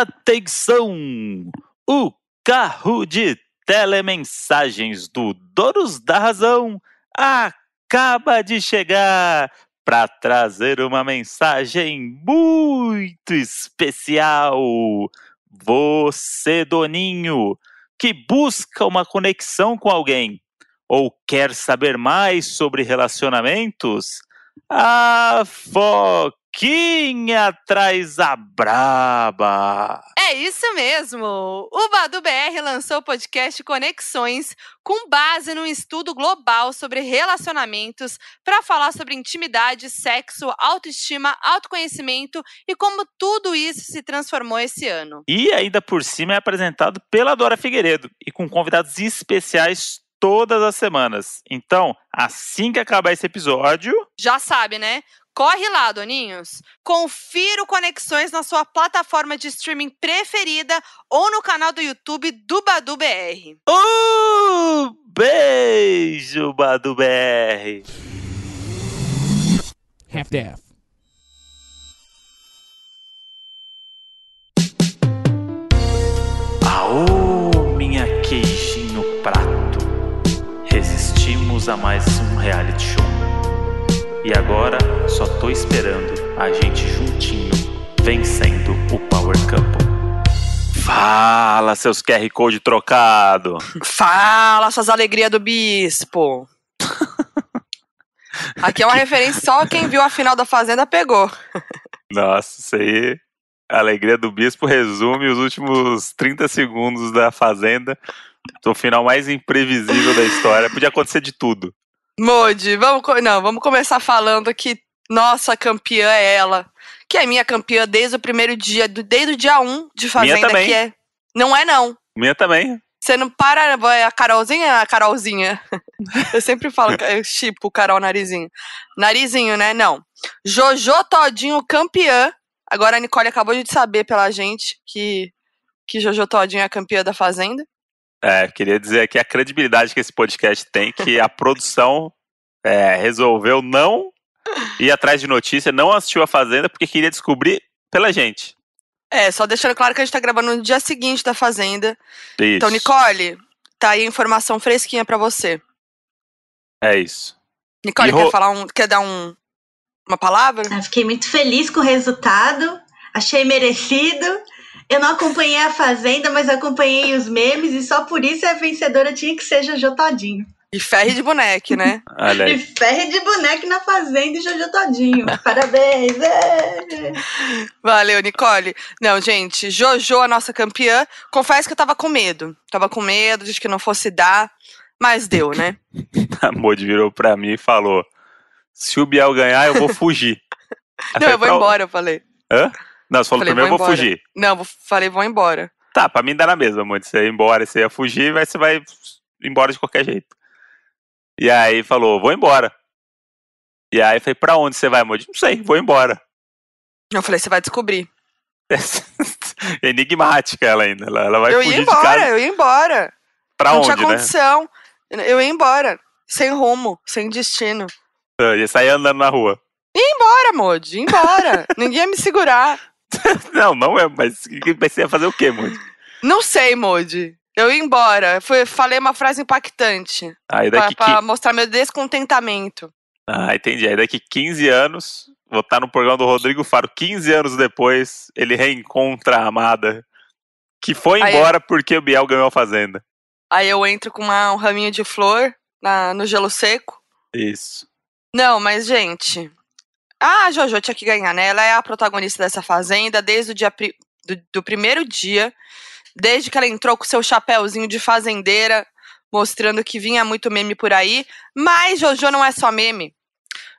Atenção! O carro de telemensagens do Donos da Razão acaba de chegar para trazer uma mensagem muito especial. Você, Doninho, que busca uma conexão com alguém ou quer saber mais sobre relacionamentos, a Foquinha traz a braba. É isso mesmo! O Badu BR lançou o podcast Conexões com base num estudo global sobre relacionamentos para falar sobre intimidade, sexo, autoestima, autoconhecimento e como tudo isso se transformou esse ano. E ainda por cima é apresentado pela Dora Figueiredo e com convidados especiais todas as semanas. Então, assim que acabar esse episódio. Já sabe, né? Corre lá, doninhos. Confira o Conexões na sua plataforma de streaming preferida ou no canal do YouTube do Badu BR. Um beijo, Badu BR. Half-Death. Aô, minha queijinho prato. Resistimos a mais um reality show. E agora só tô esperando a gente juntinho vencendo o Power Couple. Fala, seus QR Code trocado. Fala, suas alegrias do bispo. Aqui é uma referência, só quem viu a final da Fazenda pegou. Nossa, isso aí. A alegria do bispo resume os últimos 30 segundos da Fazenda. O final mais imprevisível da história. Podia acontecer de tudo. Modi, vamos, não, vamos começar falando que nossa campeã é ela. Que é minha campeã desde o primeiro dia, desde o dia 1 de Fazenda, Minha também. que é. Não é, não. Minha também. Você não para, vai a Carolzinha, a Carolzinha. Eu sempre falo, eu chipo Carol Narizinho. Narizinho, né? Não. Jojo Todinho campeã. Agora a Nicole acabou de saber pela gente que, que Jojo Todinho é campeã da Fazenda. É, queria dizer aqui a credibilidade que esse podcast tem, que a produção é, resolveu não ir atrás de notícia, não assistiu a Fazenda, porque queria descobrir pela gente. É, só deixando claro que a gente tá gravando no dia seguinte da Fazenda. Isso. Então, Nicole, tá aí a informação fresquinha pra você. É isso. Nicole, quer falar um. Quer dar um, uma palavra? Eu fiquei muito feliz com o resultado, achei merecido. Eu não acompanhei a Fazenda, mas acompanhei os memes e só por isso a vencedora tinha que ser Jojo Todinho. E ferre de boneco, né? Olha E aí. ferre de boneco na Fazenda e Jojo Todinho. Parabéns! é. Valeu, Nicole. Não, gente, Jojo, a nossa campeã. Confesso que eu tava com medo. Tava com medo de que não fosse dar, mas deu, né? A Modi virou pra mim e falou: se o Biel ganhar, eu vou fugir. Não, eu vou "Pra- embora, eu falei. Hã? Não, você falou Falei, primeiro, eu vou vou embora. fugir. Não, vou, falei, vou embora. Tá, pra mim dá na mesma, Modi. Você ia embora, você ia fugir, mas você vai embora de qualquer jeito. E aí falou, vou embora. E aí eu falei, pra onde você vai, Modi? Não sei, vou embora. Eu falei, você vai descobrir. Enigmática ela ainda. Ela, ela vai eu fugir ia de casa embora, eu ia embora. pra não onde, tinha né? condição. Eu ia embora. Sem rumo, sem destino. Eu ia sair andando na rua. Bora, Modi, embora. Ninguém ia me segurar. Não, não é, mas mas você ia fazer o quê, Modi? Não sei, Modi. Eu ia embora. Fui, falei uma frase impactante. Aí Pra, daqui pra que... mostrar meu descontentamento. Ah, entendi. Aí daqui 15 anos, vou estar no programa do Rodrigo Faro. 15 anos depois, ele reencontra a amada. Que foi embora porque o Biel ganhou a Fazenda. Aí eu entro com uma- um raminho de flor na- no gelo seco. Isso. Não, mas, gente. A Jojo tinha que ganhar, né? Ela é a protagonista dessa fazenda desde o dia pri- do, do primeiro dia. Desde que ela entrou com seu chapéuzinho de fazendeira, mostrando que vinha muito meme por aí. Mas Jojo não é só meme.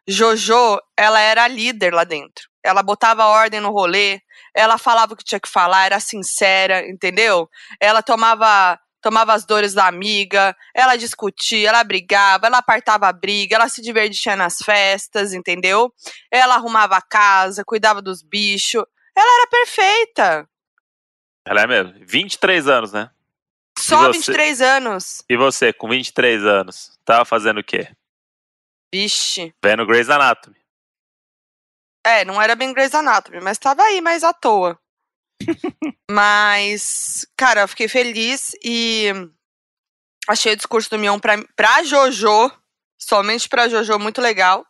Jojo, ela era a líder lá dentro. Ela botava ordem no rolê, ela falava o que tinha que falar, era sincera, entendeu? Ela tomava tomava as dores da amiga, ela discutia, ela brigava, ela apartava a briga, ela se divertia nas festas, entendeu? Ela arrumava a casa, cuidava dos bichos. Ela era perfeita. Ela é mesmo. 23 anos, né? Só você? 23 anos. E você, com 23 anos, tava fazendo o quê? Vixe. Vendo Grey's Anatomy. É, não era bem Grey's Anatomy, mas tava aí, mais à toa. Mas, cara, eu fiquei feliz e achei o discurso do Mion pra, pra Jojo, somente pra Jojo, muito legal.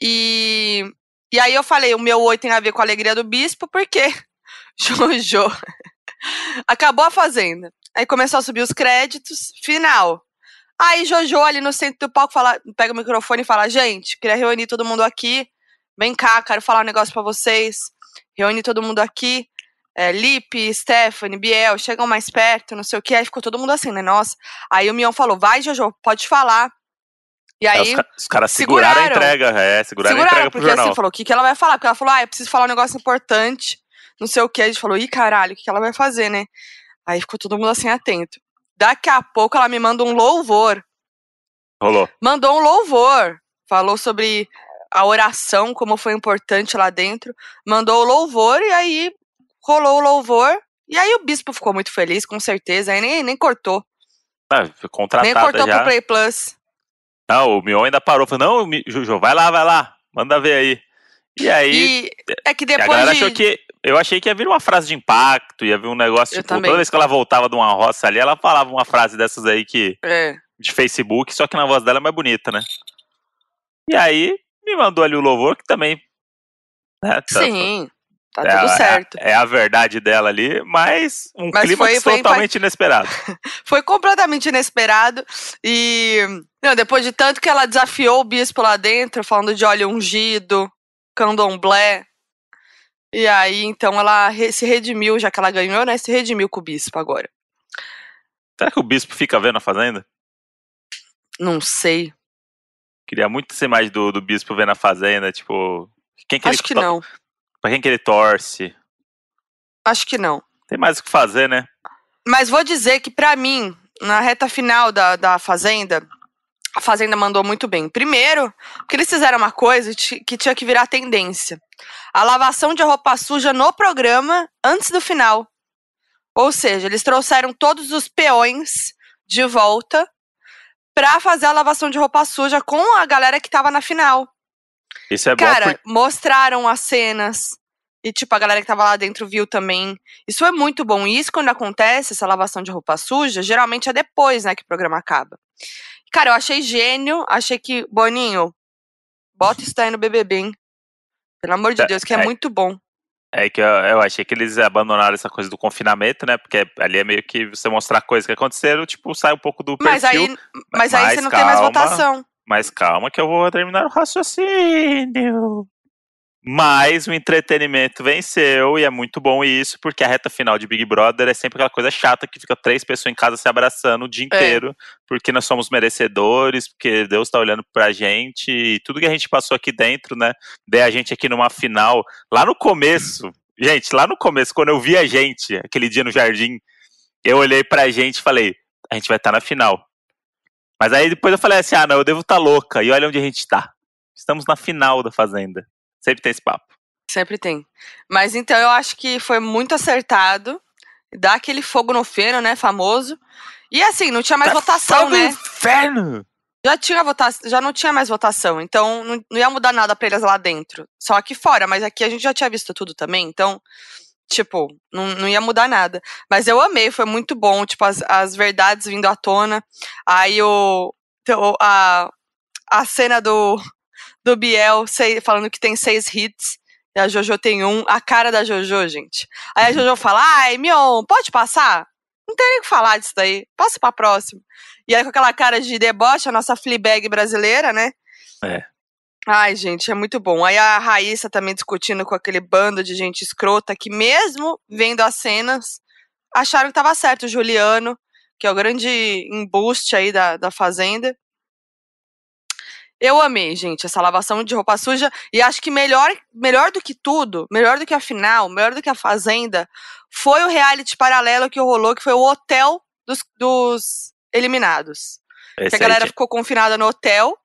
E, e aí eu falei, o meu oi tem a ver com a alegria do bispo, porque Jojo acabou a fazenda. Aí começou a subir os créditos, final. Aí Jojo ali no centro do palco fala, pega o microfone e fala: "Gente, queria reunir todo mundo aqui. Vem cá, quero falar um negócio para vocês. Reúne todo mundo aqui. É, Lipe, Stephanie, Biel, chegam mais perto, não sei o que. Aí ficou todo mundo assim, né? Nossa. Aí o Mion falou: vai, Jojo, pode falar. E aí. É, os, os caras seguraram, seguraram, a entrega, é, seguraram, seguraram a entrega pro porque jornal. assim, falou: o que, que ela vai falar? Porque ela falou: ah, eu preciso falar um negócio importante, não sei o que. A gente falou: ih, caralho, o que, que ela vai fazer, né? Aí ficou todo mundo assim atento. Daqui a pouco ela me manda um louvor. Rolou. Mandou um louvor. Falou sobre a oração, como foi importante lá dentro. Mandou o louvor e aí rolou o louvor. E aí o bispo ficou muito feliz, com certeza. Aí nem, nem cortou. Ah, nem cortou já. pro Play Plus. Não, o Mion ainda parou. Falou, não, Juju, vai lá, vai lá. Manda ver aí. E aí. E é que depois. A galera de... achou que. Eu achei que ia vir uma frase de impacto, ia vir um negócio, Eu tipo, também. toda vez que ela voltava de uma roça ali, ela falava uma frase dessas aí que. É. De Facebook, só que na voz dela é mais bonita, né? E aí, me mandou ali o louvor, que também. Né, Sim, tá é, tudo a- certo. É, a verdade dela ali, mas um Mas clima foi- foi- totalmente inesperado. Foi completamente inesperado. E. Não, depois de tanto que ela desafiou o bispo lá dentro, falando de óleo ungido, candomblé. E aí, então, ela re- se redimiu, já que ela ganhou, né? Se redimiu com o bispo agora. Será que o bispo fica vendo a fazenda? Não sei. Queria muito ser mais do, do bispo vendo a fazenda, tipo. Quem que Acho ele que não. Pra quem que ele torce? Acho que não. Tem mais o que fazer, né? Mas vou dizer que, pra mim, na reta final da, da Fazenda, a Fazenda mandou muito bem. Primeiro, porque eles fizeram uma coisa que tinha que virar tendência: a lavação de roupa suja no programa antes do final. Ou seja, eles trouxeram todos os peões de volta pra fazer a lavação de roupa suja com a galera que tava na final. Isso é bom Cara, porque. mostraram as cenas. E, tipo, a galera que tava lá dentro viu também. Isso é muito bom. E isso, quando acontece, essa lavação de roupa suja, geralmente é depois, né, que o programa acaba. Cara, eu achei gênio. Achei que, Boninho, bota isso daí no BBB, hein? Pelo amor de É, Deus, que é, é. muito bom. É que eu, eu achei que eles abandonaram essa coisa do confinamento, né? Porque ali é meio que você mostrar coisas que aconteceram, tipo, sai um pouco do Mas perfil. aí, mas aí mas você não tem mais votação. Mas calma que eu vou terminar o raciocínio. Mas o entretenimento venceu e é muito bom isso, porque a reta final de Big Brother é sempre aquela coisa chata que fica três pessoas em casa se abraçando o dia É. inteiro, porque nós somos merecedores, porque Deus tá olhando pra gente e tudo que a gente passou aqui dentro, né? Ver a gente aqui numa final, lá no começo, gente, lá no começo, quando eu vi a gente, aquele dia no jardim, eu olhei pra gente e falei, a gente vai estar na final. Mas aí depois eu falei assim, ah, não, eu devo estar louca. E olha onde a gente tá. Estamos na final da Fazenda. Sempre tem esse papo. Sempre tem. Mas então eu acho que foi muito acertado. Dá aquele fogo no feno, né? Famoso. E assim, não tinha mais votação, Fogo no né? Inferno! Já tinha votação, já não tinha mais votação, então não, não ia mudar nada pra eles lá dentro. Só aqui fora, mas aqui a gente já tinha visto tudo também, então, tipo, não, não ia mudar nada. Mas eu amei, foi muito bom, tipo, as, as verdades vindo à tona. Aí o. a, a cena do, do Biel sei- falando que tem seis hits. E a Jojo tem um. A cara da Jojo, gente. Aí a Jojo fala: Ai, Mion, pode passar? Não tem nem o que falar disso daí. Passa pra próxima. E aí, com aquela cara de deboche, a nossa Fleabag brasileira, né? É. Ai, gente, é muito bom. Aí a Raíssa também discutindo com aquele bando de gente escrota que, mesmo vendo as cenas, acharam que tava certo. O Juliano, que é o grande embuste aí da, da Fazenda. Eu amei, gente, essa lavação de roupa suja. E acho que melhor, melhor do que tudo, melhor do que a final, melhor do que a Fazenda, foi o reality paralelo que rolou, que foi o hotel dos, dos eliminados. Que a galera ficou confinada no hotel.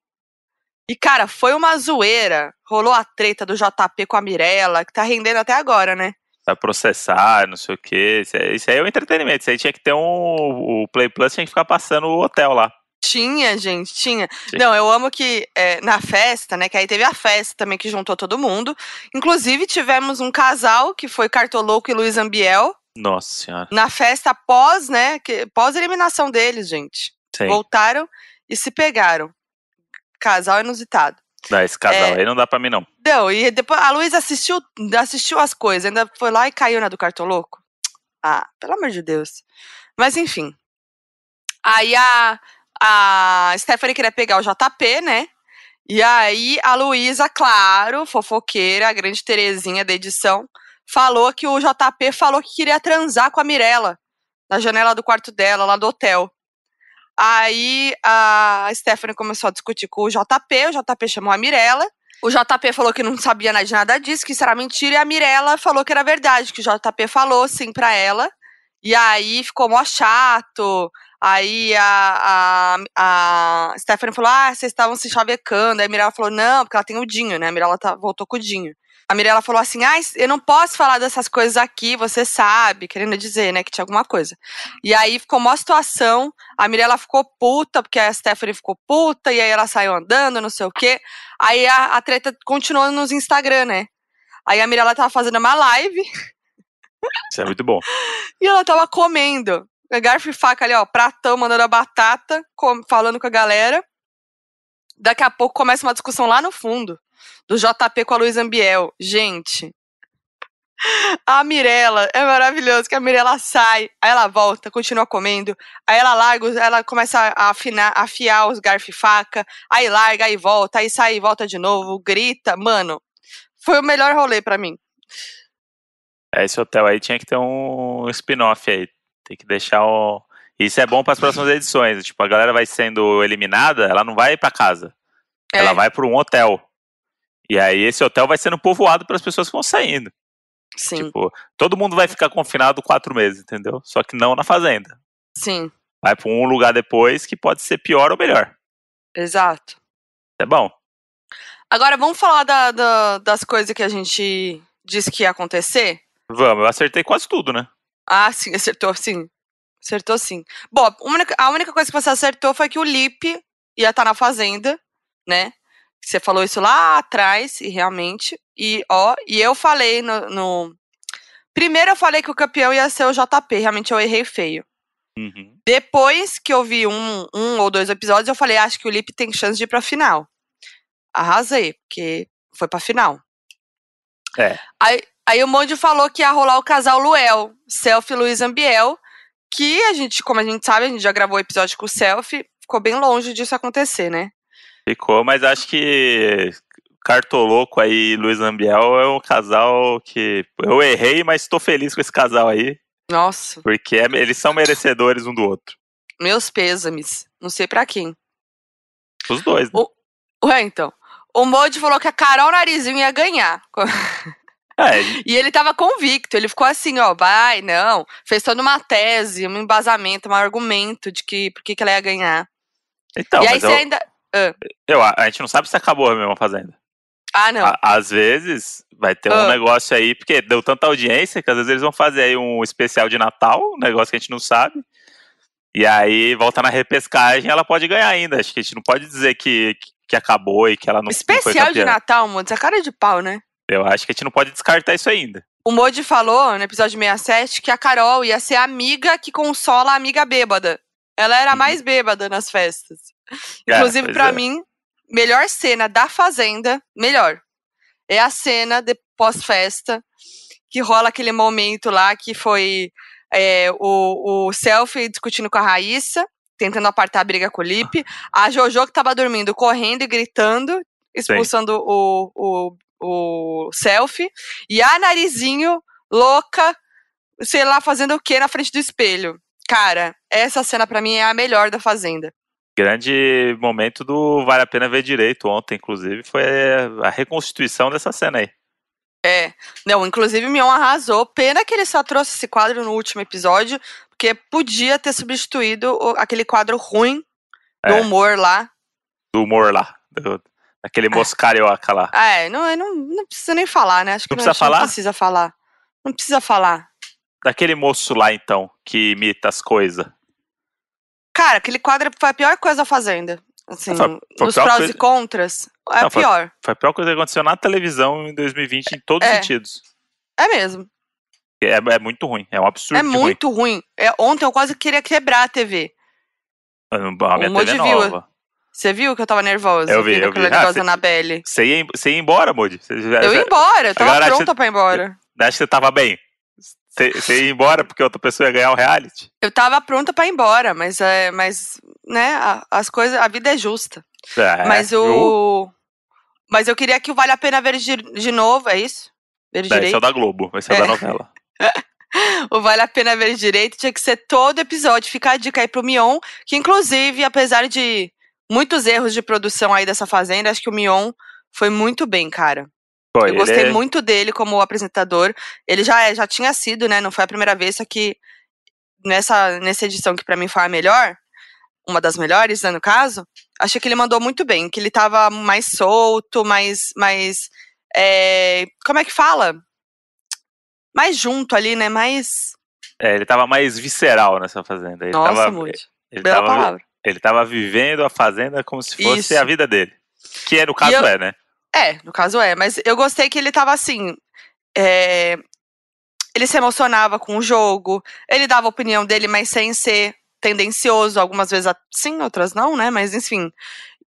E, cara, foi uma zoeira. Rolou a treta do JP com a Mirella, que tá rendendo até agora, né? vai processar, não sei o quê. Isso aí, isso aí é o entretenimento. Isso aí tinha que ter um. O Play Plus tinha que ficar passando o hotel lá. Tinha, gente, tinha. Sim. Não, eu amo que é, na festa, né? Que aí teve a festa também que juntou todo mundo. Inclusive, tivemos um casal que foi Cartoloco e Luiz Ambiel. Nossa senhora. Na festa pós, né? Que, pós eliminação deles, gente. Sim. Voltaram e se pegaram. Casal inusitado. Não, esse casal É. aí não dá pra mim, não. Não, e depois a Luísa assistiu, assistiu as coisas, ainda foi lá e caiu na do Cartoloco. Ah, pelo amor de Deus. Mas enfim. Aí a, a Stephanie queria pegar o JP, né? E aí a Luísa, claro, fofoqueira, a grande Terezinha da edição, falou que o JP falou que queria transar com a Mirella na janela do quarto dela, lá do hotel. Aí a Stephanie começou a discutir com o JP, o JP chamou a Mirella. O JP falou que não sabia de nada disso, que isso era mentira, e a Mirella falou que era verdade, que o JP falou sim pra ela. E aí ficou mó chato. Aí a, a, a Stephanie falou: Ah, vocês estavam se chavecando. Aí a Mirella falou: Não, porque ela tem o Dinho, né? A Mirella tá, voltou com o Dinho. A Mirella falou assim: Ah, eu não posso falar dessas coisas aqui, você sabe, querendo dizer, né, que tinha alguma coisa. E aí ficou uma situação, a Mirella ficou puta, porque a Stephanie ficou puta, e aí ela saiu andando, não sei o quê. Aí a, a treta continuou nos Instagram, né? Aí a Mirella tava fazendo uma live Isso é muito bom. e ela tava comendo. Garfo e faca ali, ó, pratão, mandando a batata, com- falando com a galera. Daqui a pouco começa uma discussão lá no fundo, do JP com a Luiz Ambiel. Gente, a Mirella, é maravilhoso que a Mirella sai, aí ela volta, continua comendo, aí ela larga, ela começa a afinar, afiar os garfo e faca, aí larga, aí volta, aí sai e volta de novo, grita, mano. Foi o melhor rolê pra mim. É, Esse hotel aí tinha que ter um spin-off aí. Tem que deixar o. Isso é bom para as próximas edições. Tipo, a galera vai sendo eliminada, ela não vai pra casa. É. Ela vai para um hotel. E aí esse hotel vai sendo povoado pelas pessoas que vão saindo. Sim, Tipo, todo mundo vai ficar confinado quatro meses, entendeu? Só que não na fazenda. sim, Vai para um lugar depois que pode ser pior ou melhor. exato. É bom. Agora vamos falar da- da- das coisas que a gente disse que ia acontecer? Vamos, eu acertei quase tudo, né? Ah, sim, acertou sim. Acertou sim. Bom, a única, a única coisa que você acertou foi que o Lipe ia estar na fazenda, né? Você falou isso lá atrás, e realmente. E, ó, e eu falei no, no- Primeiro eu falei que o campeão ia ser o JP, realmente eu errei feio. Uhum. Depois que eu vi um, um ou dois episódios, eu falei, acho que o Lipe tem chance de ir pra final. Arrasei, porque foi pra final. É. Aí, aí o Monde falou que ia rolar o casal Luel, Selfie e Luiz Ambiel, que a gente, como a gente sabe, a gente já gravou o episódio com o Selfie, ficou bem longe disso acontecer, né? Ficou, mas acho que Cartoloco aí e Luiz Ambiel é um casal que eu errei, mas estou feliz com esse casal aí, Nossa, porque é- eles são merecedores um do outro. meus pêsames. Não sei pra quem. Os dois, né? Ué, então. O Monde falou que a Carol Narizinho ia ganhar. É, E ele tava convicto, ele ficou assim, ó, vai, não. Fez toda uma tese, um embasamento, um argumento de que por que que ela ia ganhar. então, e aí você eu, ainda. Eu- a gente não sabe se acabou a mesma fazenda. Ah, não. À- Às vezes vai ter um negócio aí, porque deu tanta audiência que às vezes eles vão fazer aí um especial de Natal, um negócio que a gente não sabe. E aí volta na repescagem, ela pode ganhar ainda. Acho que a gente não pode dizer que, que, que acabou e que ela não, não Especial de campeã. Natal, Monte, essa cara de pau, né? Eu acho que a gente não pode descartar isso ainda. O Modi falou no episódio 67 que a Carol ia ser a amiga que consola a amiga bêbada. Ela era a Uhum. mais bêbada nas festas. É, Inclusive, pra é. mim, melhor cena da Fazenda, melhor. É a cena de pós-festa, que rola aquele momento lá que foi é, o, o selfie discutindo com a Raíssa, tentando apartar a briga com o Lipe. A Jojo que tava dormindo, correndo e gritando, expulsando o, o, o selfie. E a Narizinho, louca, sei lá, fazendo o que na frente do espelho. Cara, essa cena pra mim é a melhor da Fazenda. Grande momento do Vale a Pena Ver Direito ontem, inclusive, foi a reconstituição dessa cena aí. É. Não, inclusive o Mion arrasou. Pena que ele só trouxe esse quadro no último episódio, porque podia ter substituído aquele quadro ruim do É. humor lá. Do humor lá. Do, daquele moço carioca lá. É, não, eu não, não precisa nem falar, né? Acho que Não precisa a gente não falar? precisa falar. Não precisa falar. Daquele moço lá, então, que imita as coisas. Cara, aquele quadro foi a pior coisa da Fazenda. Assim, Foi- foi nos prós coisa- e contras, é Não, foi- pior. Foi a pior coisa que aconteceu na televisão em 2020 em todos os É. sentidos. É mesmo. É, é muito ruim, é um absurdo É de ruim. muito ruim. É, ontem eu quase queria quebrar a TV. A minha O TV é Moody viu. nova. Você viu que eu tava nervosa? Eu vi, eu vi. Ah, negócio cê- da Anabelle. Você ia, você ia embora, Moody? Você, Eu ia embora, eu tava pronta que- pra ir embora. Acho que você tava bem. Você, ia embora porque outra pessoa ia ganhar o reality. Eu tava pronta pra ir embora, mas, é, mas né, a- as coisas, a vida é justa. É, mas o. Mas eu queria que o Vale a Pena ver de, de novo, é isso? Ver Esse é direito? o da Globo, esse é, o É. da novela. O Vale a Pena Ver Direito tinha que ser todo episódio. Fica a dica aí pro Mion, que inclusive, apesar de muitos erros de produção aí dessa fazenda, acho que o Mion foi muito bem, cara. Eu gostei é- muito dele como apresentador. Ele já, é- já tinha sido, né? Não foi a primeira vez, só que nessa, nessa edição que pra mim foi a melhor, uma das melhores, né, no caso, achei que ele mandou muito bem, que ele tava mais solto, mais. mais é, como é que fala? Mais junto ali, né? Mais. é, ele tava mais visceral nessa fazenda. Ele Nossa, tava, muito. ele Bela tava, palavra. ele tava vivendo a fazenda como se fosse Isso. a vida dele. Que é, no caso eu- é, né? É, no caso é, mas eu gostei que ele tava assim. é, ele se emocionava com o jogo, ele dava a opinião dele, mas sem ser tendencioso, algumas vezes sim, outras não, né? Mas enfim.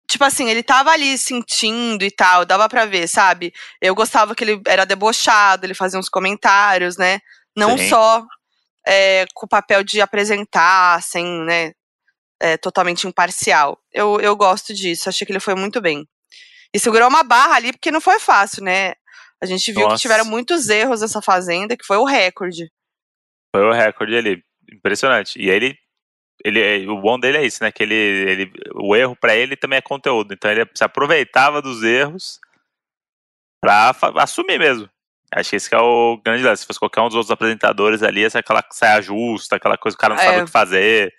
Tipo assim, ele tava ali sentindo e tal, dava pra ver, sabe? Eu gostava que ele era debochado, ele fazia uns comentários, né? Não Sim. só é, com o papel de apresentar, sem, né? é, totalmente imparcial. Eu, eu gosto disso, achei que ele foi muito bem. E segurou uma barra ali, porque não foi fácil, né? A gente viu Nossa. que tiveram muitos erros nessa fazenda, que foi o recorde. Foi o recorde ali. Impressionante. E ele, ele. O bom dele é isso, né? Que ele. ele o erro pra ele também é conteúdo. Então ele se aproveitava dos erros pra fa- assumir mesmo. Acho que esse que é o grande lance. Se fosse qualquer um dos outros apresentadores ali, essa é aquela saia justa, aquela coisa que o cara não sabe É. o que fazer.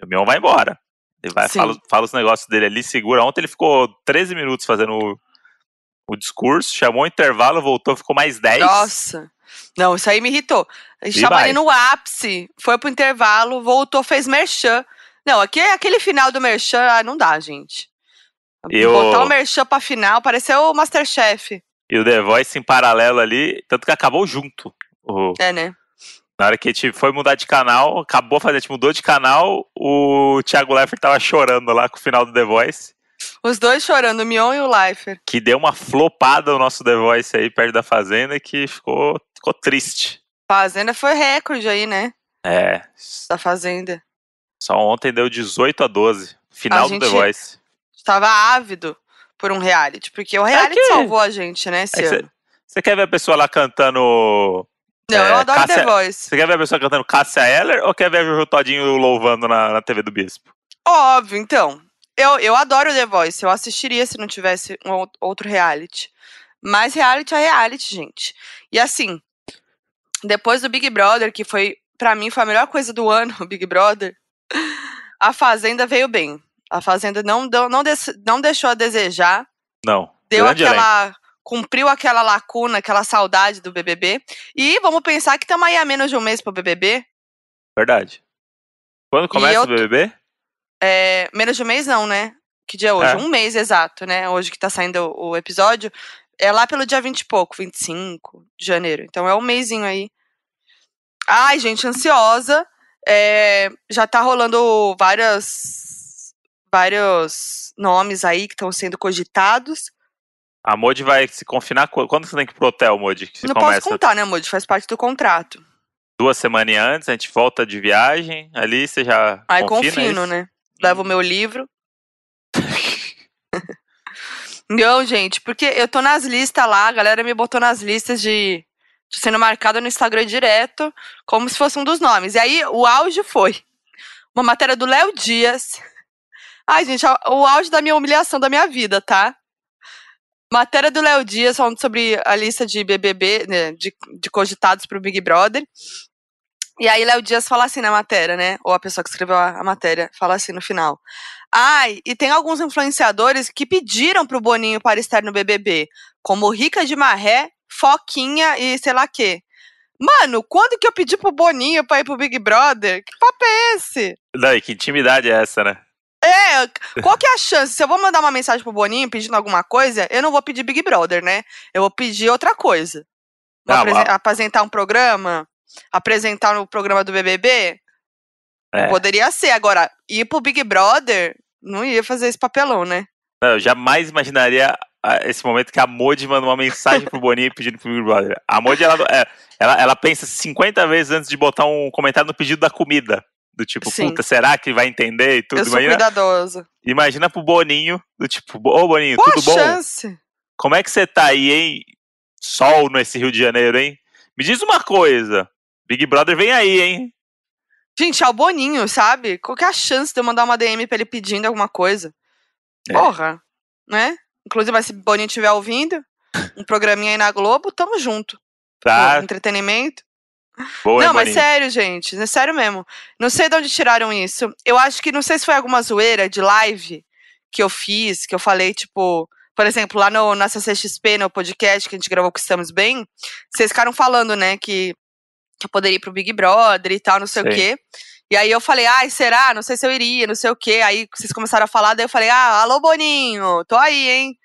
E o Mion vai embora. Ele vai, Sim. fala, fala os negócios dele ali, segura. Ontem ele ficou 13 minutos fazendo o, o discurso, chamou o intervalo, voltou, ficou mais 10. Nossa. Não, isso aí me irritou. A gente E tava vai. ali no ápice, foi pro intervalo, voltou, fez merchan. Não, aqui, aquele final do merchan, ah, não dá, gente. Eu- Botar o merchan pra final, pareceu o Masterchef. E o The Voice em paralelo ali, tanto que acabou junto. O, É, né? Na hora que a gente foi mudar de canal, acabou fazendo, a gente mudou de canal, o Thiago Leifert tava chorando lá com o final do The Voice, Os dois chorando, o Mion e o Leifert. que deu uma flopada o nosso The Voice aí perto da fazenda, que ficou, ficou triste. Fazenda foi recorde aí, né? É, Da Fazenda. só ontem deu 18 a 12, final A do The gente- Voice. Estava ávido por um reality, porque o reality que- salvou a gente, né, esse É. Você quer ver a pessoa lá cantando... Não, é, eu adoro Cássia- The Voice. Você quer ver a pessoa cantando Cássia Eller ou quer ver o Jojo Todinho louvando na, na TV do Bispo? Óbvio, então. Eu, eu adoro The Voice. Eu assistiria se não tivesse um ou- outro reality. Mas reality é reality, gente. E assim, depois do Big Brother, que foi, pra mim, foi a melhor coisa do ano, o Big Brother, a Fazenda veio bem. A Fazenda não, não, des- não deixou a desejar. Não. Deu elenco. Cumpriu aquela lacuna, aquela saudade do BBB. E vamos pensar que estamos aí a menos de um mês pro BBB. Verdade. Quando começa eu o BBB? É, menos de um mês não, né? Que dia é hoje? É. Um mês exato, né? Hoje que tá saindo o, o episódio. É lá pelo dia 20 e pouco, 25 de janeiro. Então é um mêsinho aí. Ai, gente, ansiosa. É, já tá rolando várias, vários nomes aí que estão sendo cogitados. A Modi vai se confinar. qu- Quando você tem que ir pro hotel, Modi? Não começa posso contar, né, Moody? Faz parte do contrato. duas semanas antes, a gente volta de viagem. Ali você já. Aí confina confino, isso? né? Levo o meu livro. Não, gente, porque eu tô nas listas lá, a galera me botou nas listas de. Tô sendo marcada no Instagram direto, como se fosse um dos nomes. E aí, o auge foi uma matéria do Léo Dias. Ai, gente, o auge da minha humilhação da minha vida, tá? Matéria do Léo Dias falando sobre a lista de BBB, né, de, de cogitados pro Big Brother. E aí, Léo Dias fala assim na matéria, né? Ou a pessoa que escreveu a, a matéria fala assim no final. Ai, e tem alguns influenciadores que pediram pro Boninho para estar no BBB, como Rica de Marré, Foquinha e sei lá quê. Mano, quando que eu pedi pro Boninho pra ir pro Big Brother? Que papo é esse? Não, e que intimidade é essa, né? É, qual que é a chance? Se eu vou mandar uma mensagem pro Boninho pedindo alguma coisa, eu não vou pedir Big Brother, né? Eu vou pedir outra coisa. Vou Não, apresen- a- apresentar um programa, apresentar no programa do BBB, É. poderia ser. Agora, ir pro Big Brother, não ia fazer esse papelão, né? Não, eu jamais imaginaria ah, esse momento que a Modi manda uma mensagem pro Boninho pedindo pro Big Brother. A Modi, ela, é, ela, ela pensa 50 vezes antes de botar um comentário no pedido da comida. Do tipo, Sim. puta, será que vai entender e tudo? eu sou Imagina, cuidadosa. imagina pro Boninho, do tipo, ô Boninho, Qual tudo a bom? chance? Como é que você tá aí, hein? Sol nesse Rio de Janeiro, hein? Me diz uma coisa. Big Brother vem aí, hein? Gente, é o Boninho, sabe? Qual que é a chance de eu mandar uma DM pra ele pedindo alguma coisa? É. Porra, né? Inclusive, mas se o Boninho estiver ouvindo, um programinha aí na Globo, tamo junto. Tá, entretenimento. Boa, não, mas sério, gente. É sério mesmo. Não sei de onde tiraram isso. Eu acho que, não sei se foi alguma zoeira de live que eu fiz, que eu falei, tipo. Por exemplo, lá no, na CCXP, no podcast que a gente gravou com Estamos Bem, vocês ficaram falando, né, que, que eu poderia ir pro Big Brother e tal, não sei o Sim. quê. E aí eu falei, ai, será? Não sei se eu iria, não sei o quê. Aí vocês começaram a falar, daí eu falei, ah, alô, Boninho, tô aí, hein?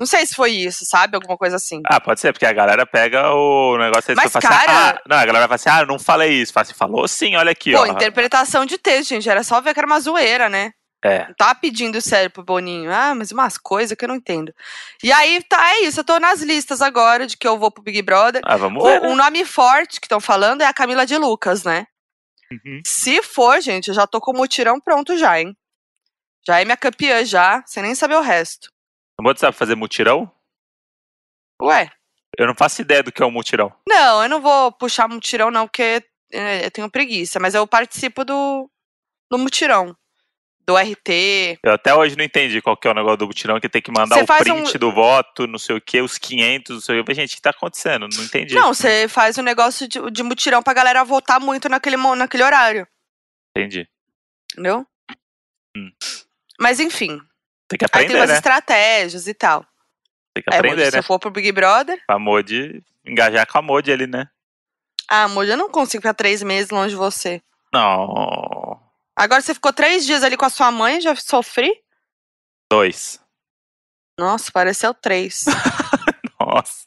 Não sei se foi isso, sabe? Alguma coisa assim. Ah, pode ser, porque a galera pega o negócio aí Mas, fala assim, cara- ah, não, a galera vai assim, ah, não falei isso. Fala assim, falou sim, olha aqui, Pô, ó. interpretação de texto, gente. Era só ver que era uma zoeira, né? É, Não tava pedindo sério pro Boninho. Ah, mas umas coisas que eu não entendo. E aí, tá, é isso. Eu tô nas listas agora de que eu vou pro Big Brother. ah, vamos O, ver, né? um nome forte que estão falando é a Camila de Lucas, né? Uhum. Se for, gente, eu já tô com o mutirão pronto já, hein? Já é minha campeã já, sem nem saber o resto. Não vou sabe fazer mutirão? Ué, Eu não faço ideia do que é um mutirão. não, eu não vou puxar mutirão não, porque é, eu tenho preguiça. Mas eu participo do, do mutirão. Do RT. Eu até hoje não entendi qual que é o negócio do mutirão, que tem que mandar Você o print um- do voto, não sei o que, os 500, não sei o que. Gente, o que tá acontecendo? Não entendi. Não, você faz um negócio de, de mutirão pra galera votar muito naquele, naquele horário. Entendi. Entendeu? Hum. Mas enfim. Tem que Aí tem aprender, umas né? estratégias e tal. Tem que É, aprender, se né? eu for pro Big Brother, A Modi, engajar com a Modi ali, né? ah, amor, eu não consigo ficar três meses longe de você. Não. Agora você ficou três dias ali com a sua mãe, já sofri? Dois. Nossa, pareceu três. Nossa.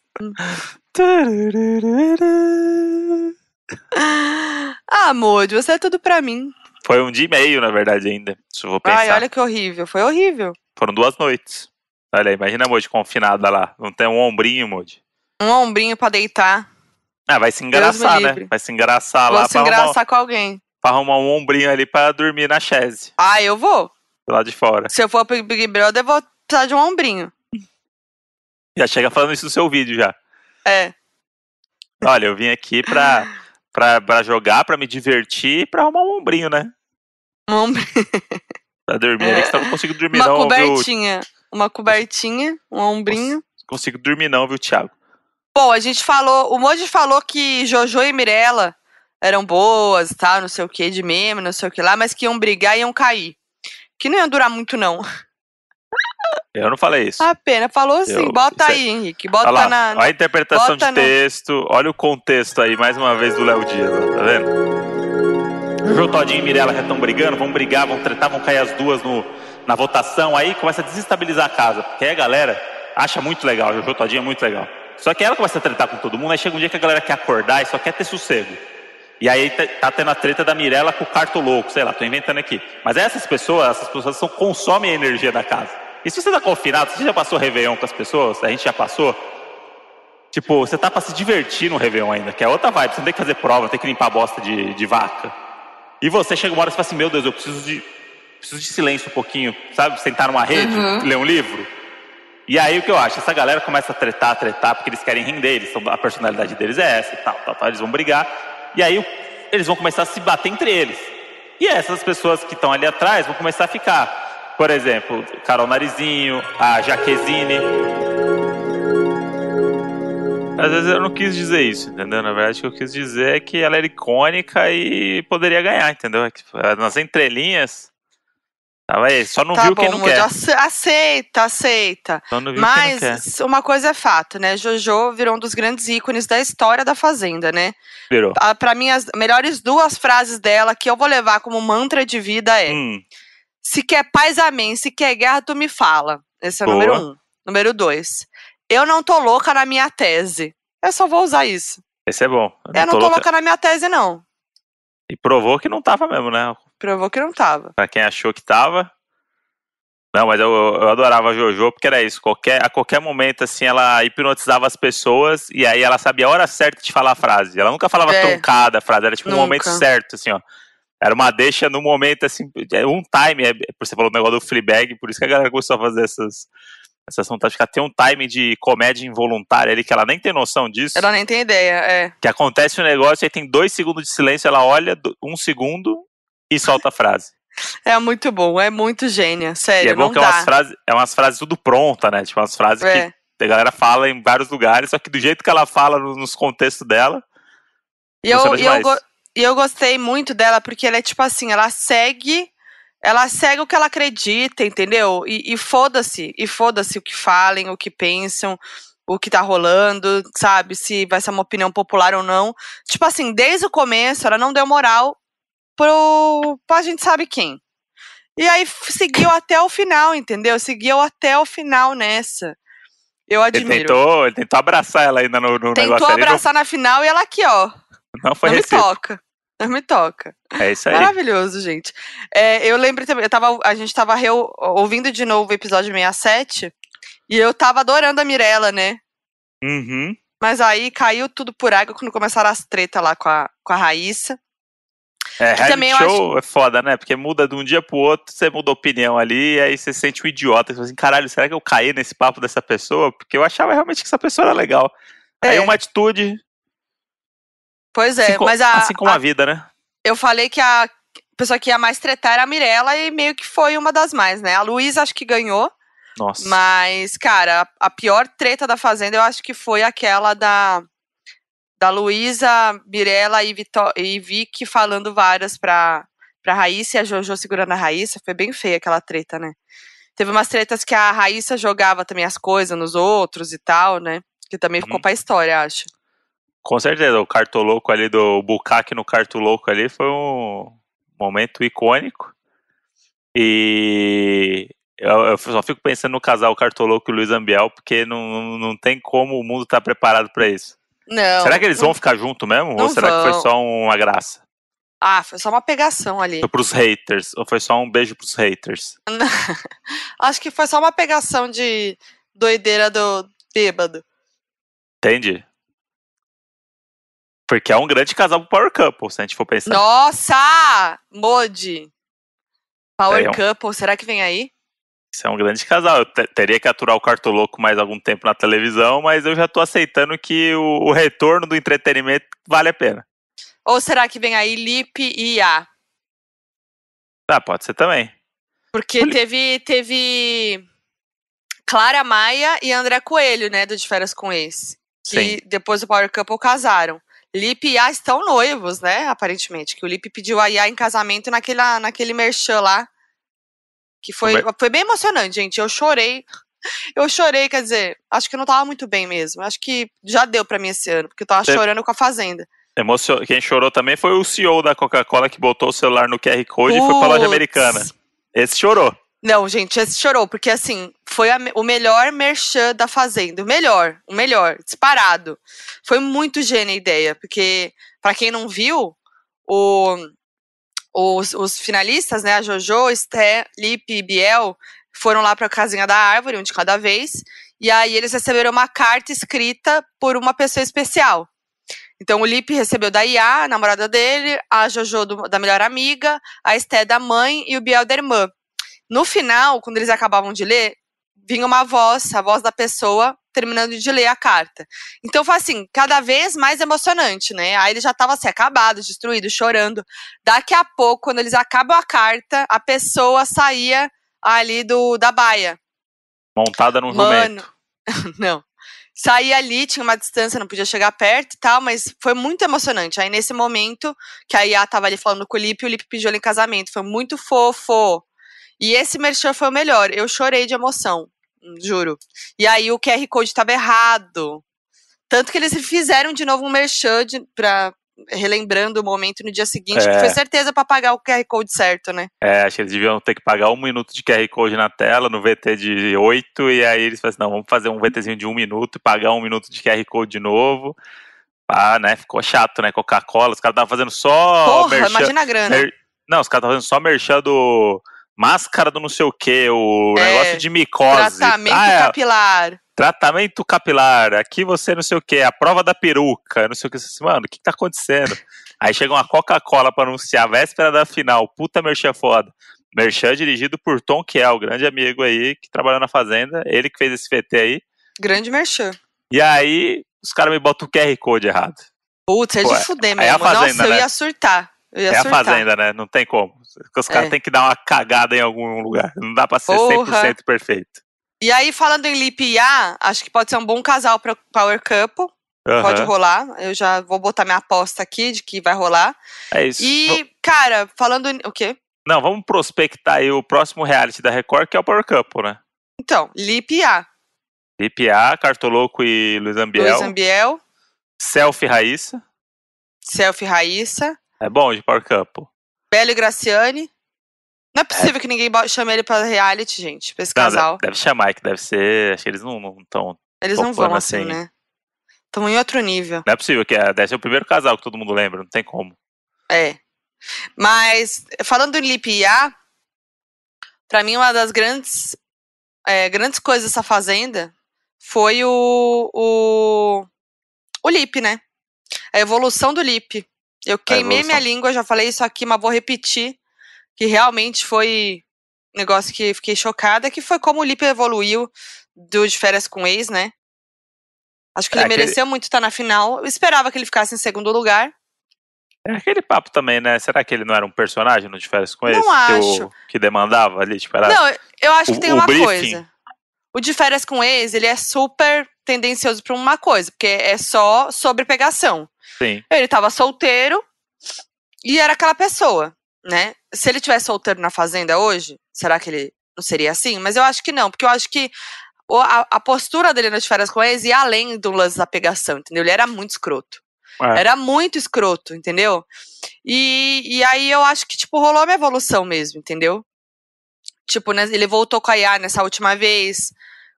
Ah, amor, você é tudo pra mim. Foi um dia e meio, na verdade, ainda. Se eu vou pensar. Ai, olha que horrível. Foi horrível. Foram duas noites. Olha aí, imagina a Modi confinada lá. Não tem um ombrinho, Modi. Um ombrinho pra deitar. Ah, vai se engraçar, né? Vai se engraçar Vou lá se pra arrumar, engraçar com alguém. pra arrumar um ombrinho ali pra dormir na chaise, Ah, eu vou. lado de fora. Se eu for pro Big Brother, eu vou precisar de um ombrinho. Já chega falando isso no seu vídeo já. É. Olha, eu vim aqui pra, pra, pra jogar, pra me divertir e pra arrumar um ombrinho, né? Um ombrinho. Pra dormir ali, que você não consigo dormir Uma não, viu? cobertinha. Uma cobertinha, um ombrinho. Consigo dormir não, viu, Thiago? Bom, a gente falou, o Moji falou que Jojo e Mirella eram boas e tal, não sei o que, de meme, não sei o que lá, mas que iam brigar e iam cair. Que não ia durar muito, não. Eu não falei isso. A pena falou assim, Eu- bota é- aí, Henrique, bota lá, na. olha a interpretação de no- texto, olha o contexto aí, mais uma vez, do Léo Dias, tá vendo? Jojo Todinho e Mirella já estão brigando, vão brigar, vão tretar, vão cair as duas no, na votação, aí começa a desestabilizar a casa, porque aí a galera acha muito legal, Jojo Todinho é muito legal. Só que ela começa a tretar com todo mundo, aí chega um dia que a galera quer acordar e só quer ter sossego. E aí tá, tá tendo a treta da Mirella com o Cartoloco, sei lá, tô inventando aqui. Mas essas pessoas, essas pessoas são, consomem a energia da casa. E se você tá confinado, você já passou Réveillon com as pessoas? A gente já passou? Tipo, você tá pra se divertir no Réveillon ainda, que é outra vibe. Você não tem que fazer prova, não tem que limpar bosta de, de vaca. E você chega uma hora e fala assim, meu Deus, eu preciso de, preciso de silêncio um pouquinho, sabe? Sentar numa rede, ler um livro. E aí o que eu acho? Essa galera começa a tretar, tretar, porque eles querem render, eles a personalidade deles é essa e tal, tal, tal, eles vão brigar. E aí eles vão começar a se bater entre eles. E essas pessoas que estão ali atrás vão começar a ficar. Por exemplo, Carol Narizinho, a Jaquezine. Às vezes eu não quis dizer isso, entendeu? Na verdade, o que eu quis dizer é que ela era icônica e poderia ganhar, entendeu? É que, Nas entrelinhas, Tava aí, só não tá viu bom, quem não quer. ace- aceita, aceita. Só não viu quem não quer. Mas uma coisa é fato, né? Jojo virou um dos grandes ícones da história da Fazenda, né? Virou. Pra mim, as melhores duas frases dela que eu vou levar como mantra de vida é: Hum, Se quer paz, amém. Se quer guerra, tu me fala. Esse é o número um. Número dois. Eu não tô louca na minha tese. Eu só vou usar isso. esse é bom. Eu não tô louca. louca na minha tese, não. E provou que não tava mesmo, né? Provou que não tava. Pra quem achou que tava. Não, mas eu, eu adorava a Jojo, porque era isso. Qualquer, a qualquer momento, assim, ela hipnotizava as pessoas e aí ela sabia a hora certa de falar a frase. Ela nunca falava É. truncada a frase, era tipo um Nunca. momento certo, assim, ó. Era uma deixa no momento, assim, é um time. É, por você falou o negócio do Fleabag, por isso que a galera começou a fazer essas. Essas fantásticas. Tem um time de comédia involuntária ali que ela nem tem noção disso. Ela nem tem ideia, é. Que acontece um negócio, aí tem dois segundos de silêncio, ela olha um segundo e solta a frase. É muito bom, é muito gênia. Sério, E é bom que é dá. umas, frases, é umas frases tudo pronta, né? Tipo, umas frases É. que a galera fala em vários lugares, só que do jeito que ela fala no- nos contextos dela, E eu, e, eu e eu gostei muito dela, porque ela é tipo assim, ela segue. Ela segue o que ela acredita, entendeu? E, foda-se. E foda-se o que falem, o que pensam, o que tá rolando, sabe? Se vai ser uma opinião popular ou não. Tipo assim, desde o começo, ela não deu moral pro. pra gente sabe quem. E aí seguiu até o final, entendeu? Seguiu até o final nessa. Eu ele admiro. tentou, ele tentou abraçar ela ainda no, no Tentou negócio ali. abraçar na final e ela aqui, ó. Não, não foi não me toca. Me toca. É isso aí. Maravilhoso, gente. É, eu lembro também, eu tava, a gente tava ouvindo de novo o episódio 67 e eu tava adorando a Mirella, né? Uhum. Mas aí caiu tudo por água quando começaram as tretas lá com a, com a Raíssa. É, Que também show é foda, né? Porque muda de um dia pro outro, você muda a opinião ali, e aí você se sente um idiota. Você fala assim, caralho, será que eu caí nesse papo dessa pessoa? Porque eu achava realmente que essa pessoa era legal. Aí É. uma atitude, Pois é, assim, mas a, assim como a, a- vida, né? eu falei que a pessoa que ia mais tretar era a Mirella e meio que foi uma das mais, né? A Luísa acho que ganhou, Nossa. mas, cara, a, pior treta da Fazenda eu acho que foi aquela da da Luísa, Mirella e, Vitó e Vicky falando várias pra, pra Raíssa e a Jojo segurando a Raíssa. Foi bem feia aquela treta, né? Teve umas tretas que a Raíssa jogava também as coisas nos outros e tal, né? Que também ficou Uhum. pra história, acho. Com certeza, o cartoloco ali do Bukaki no cartoloco ali foi um momento icônico. E eu, eu só fico pensando no casal cartoloco e Luiz Ambiel, porque não, não, não tem como o mundo estar preparado pra isso. Não. será que eles vão ficar junto mesmo? não ou será que foi vão. só uma graça? Ah, foi só uma pegação ali. Foi pros haters? Ou foi só um beijo pros haters? Acho que foi só uma pegação de doideira do bêbado. Entendi. Porque é um grande casal pro Power Couple, se a gente for pensar. Nossa! Modi! Power É, um- Couple, será que vem aí? Isso é um grande casal. Eu te- teria que aturar o Cartoloco mais algum tempo na televisão, mas eu já tô aceitando que o, o retorno do entretenimento vale a pena. Ou será que vem aí Lipe e Iá? Ah, pode ser também. Porque Olha- teve, teve Clara Maia e André Coelho, né, do De Férias com Ex. Sim. Que depois do Power Couple casaram. Lipe e Iá estão noivos, né, aparentemente. Que o Lipe pediu a Iá em casamento naquela, naquele merchan lá. Que foi, Como foi bem emocionante, gente. Eu chorei. Eu chorei, quer dizer, acho que eu não tava muito bem mesmo. Acho que já deu pra mim esse ano, porque eu tava Você- chorando com a Fazenda. Emocion... Quem chorou também foi o CEO da Coca-Cola que botou o celular no QR Code e foi pra loja americana. Esse chorou. Não, gente, esse chorou, porque assim, foi a o melhor merchan da Fazenda. O melhor, o melhor, disparado. Foi muito gênia a ideia, porque, pra quem não viu, o- os, os finalistas, né, a Jojo, Esté, Lipe e Biel, foram lá pra casinha da árvore, um de cada vez, e aí eles receberam uma carta escrita por uma pessoa especial. Então o Lipe recebeu da Iá, a namorada dele, a Jojo do- da melhor amiga, a Esté da mãe e o Biel da irmã. No final, quando eles acabavam de ler, vinha uma voz, a voz da pessoa terminando de ler a carta. Então foi assim, cada vez mais emocionante, né? Aí ele já tava assim, acabado, destruído, chorando. Daqui a pouco, quando eles acabam a carta, a pessoa saía ali do da baia. Montada num jumento. não. Saía ali, tinha uma distância, não podia chegar perto e tal, mas foi muito emocionante. Aí nesse momento, que a Iá tava ali falando com o Lipe, o Lipe pediu ela em casamento. Foi muito fofo. E esse merchan foi o melhor. Eu chorei de emoção, juro. E aí o QR Code estava errado. Tanto que eles fizeram de novo um merchan de, pra, relembrando o momento no dia seguinte, É. que foi certeza pra pagar o QR Code certo, né? É, acho que eles deviam ter que pagar um minuto de QR Code na tela, no VT de 8, e aí eles falaram assim, não, vamos fazer um VTzinho de um minuto e pagar um minuto de QR Code de novo. Ah, né, ficou chato, né, Coca-Cola, os caras estavam fazendo só Porra, merchan- imagina a grana. mer- Não, os caras estavam fazendo só merchan do máscara do não sei o que, o É, negócio de micose. Tratamento Ah, é, capilar. tratamento capilar, aqui você não sei o que, a prova da peruca, não sei o que, assim, mano, o que, que tá acontecendo? Aí chega uma Coca-Cola pra anunciar a véspera da final, puta merchan foda. Merchan dirigido por Tom Kiel, grande amigo aí, que trabalhou na Fazenda, ele que fez esse VT aí. Grande merchan. E aí, os caras me botam o QR Code errado. Putz, é de fuder é mesmo. Fazenda, Nossa, eu né? ia surtar. É a surtar. Fazenda, né? Não tem como. Os caras É. têm que dar uma cagada em algum lugar. Não dá pra ser Porra. 100% perfeito. E aí, falando em Lip A, acho que pode ser um bom casal pra Power Couple. Pode Aham. rolar. Eu já vou botar minha aposta aqui de que vai rolar. É isso. E, cara, falando. em- O quê? Não, vamos prospectar aí o próximo reality da Record, que é o Power Couple, né? Então, Lip e A. Cartoloco e Luiz Ambiel. Luiz Ambiel, Selfie Raíssa. Selfie Raíssa, É bom de Power Couple. Belo e Graciane. Não é possível que ninguém chame ele pra reality, gente, pra esse Não, casal. Deve, deve chamar, é que deve ser. Acho que eles não estão. Eles não vão assim, assim. né? Estão em outro nível. Não é possível, que é, deve ser o primeiro casal que todo mundo lembra, não tem como. É. Mas, falando em Lip e A, pra mim, uma das grandes, é, grandes coisas dessa fazenda foi o, o, o Lip, né? A evolução do Lip. Eu queimei minha língua, já falei isso aqui, mas vou repetir. Que realmente foi um negócio que fiquei chocada, que foi como o Lip evoluiu do de férias com ex, né? Acho que É, ele aquele- mereceu muito estar na final. Eu esperava que ele ficasse em segundo lugar. É aquele papo também, né? Será que ele não era um personagem no de férias com Não esse? Que, acho. o, que demandava ali, tipo, era. Não, eu acho o- que tem uma briefing. coisa. O de férias com ex, ele é super tendencioso pra uma coisa, porque é só sobre pegação. Sim. Ele tava solteiro e era aquela pessoa, né? Se ele tivesse solteiro na fazenda hoje, será que ele não seria assim? Mas eu acho que não, porque eu acho que a, a postura dele nas férias com ex ia além do lance da pegação, entendeu? Ele era muito escroto. É. Era muito escroto, entendeu? E, e aí eu acho que, tipo, rolou uma evolução mesmo, entendeu? Tipo, né, ele voltou com a IA nessa última vez.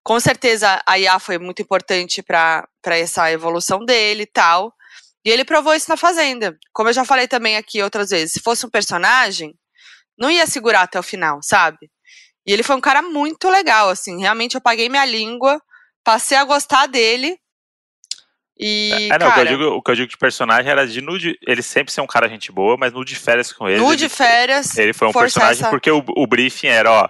Com certeza a IA foi muito importante pra essa evolução dele e tal. E ele provou isso na Fazenda. Como eu já falei também aqui outras vezes, se fosse um personagem, não ia segurar até o final, sabe? E ele foi um cara muito legal, assim. Realmente eu paguei minha língua, passei a gostar dele. E, É, não, o, que cara, eu digo, o que eu digo de personagem era de nude. Ele sempre ser um cara gente boa, mas no de férias com ele. ele, de férias, ele foi um personagem essa- porque o, o briefing era, ó.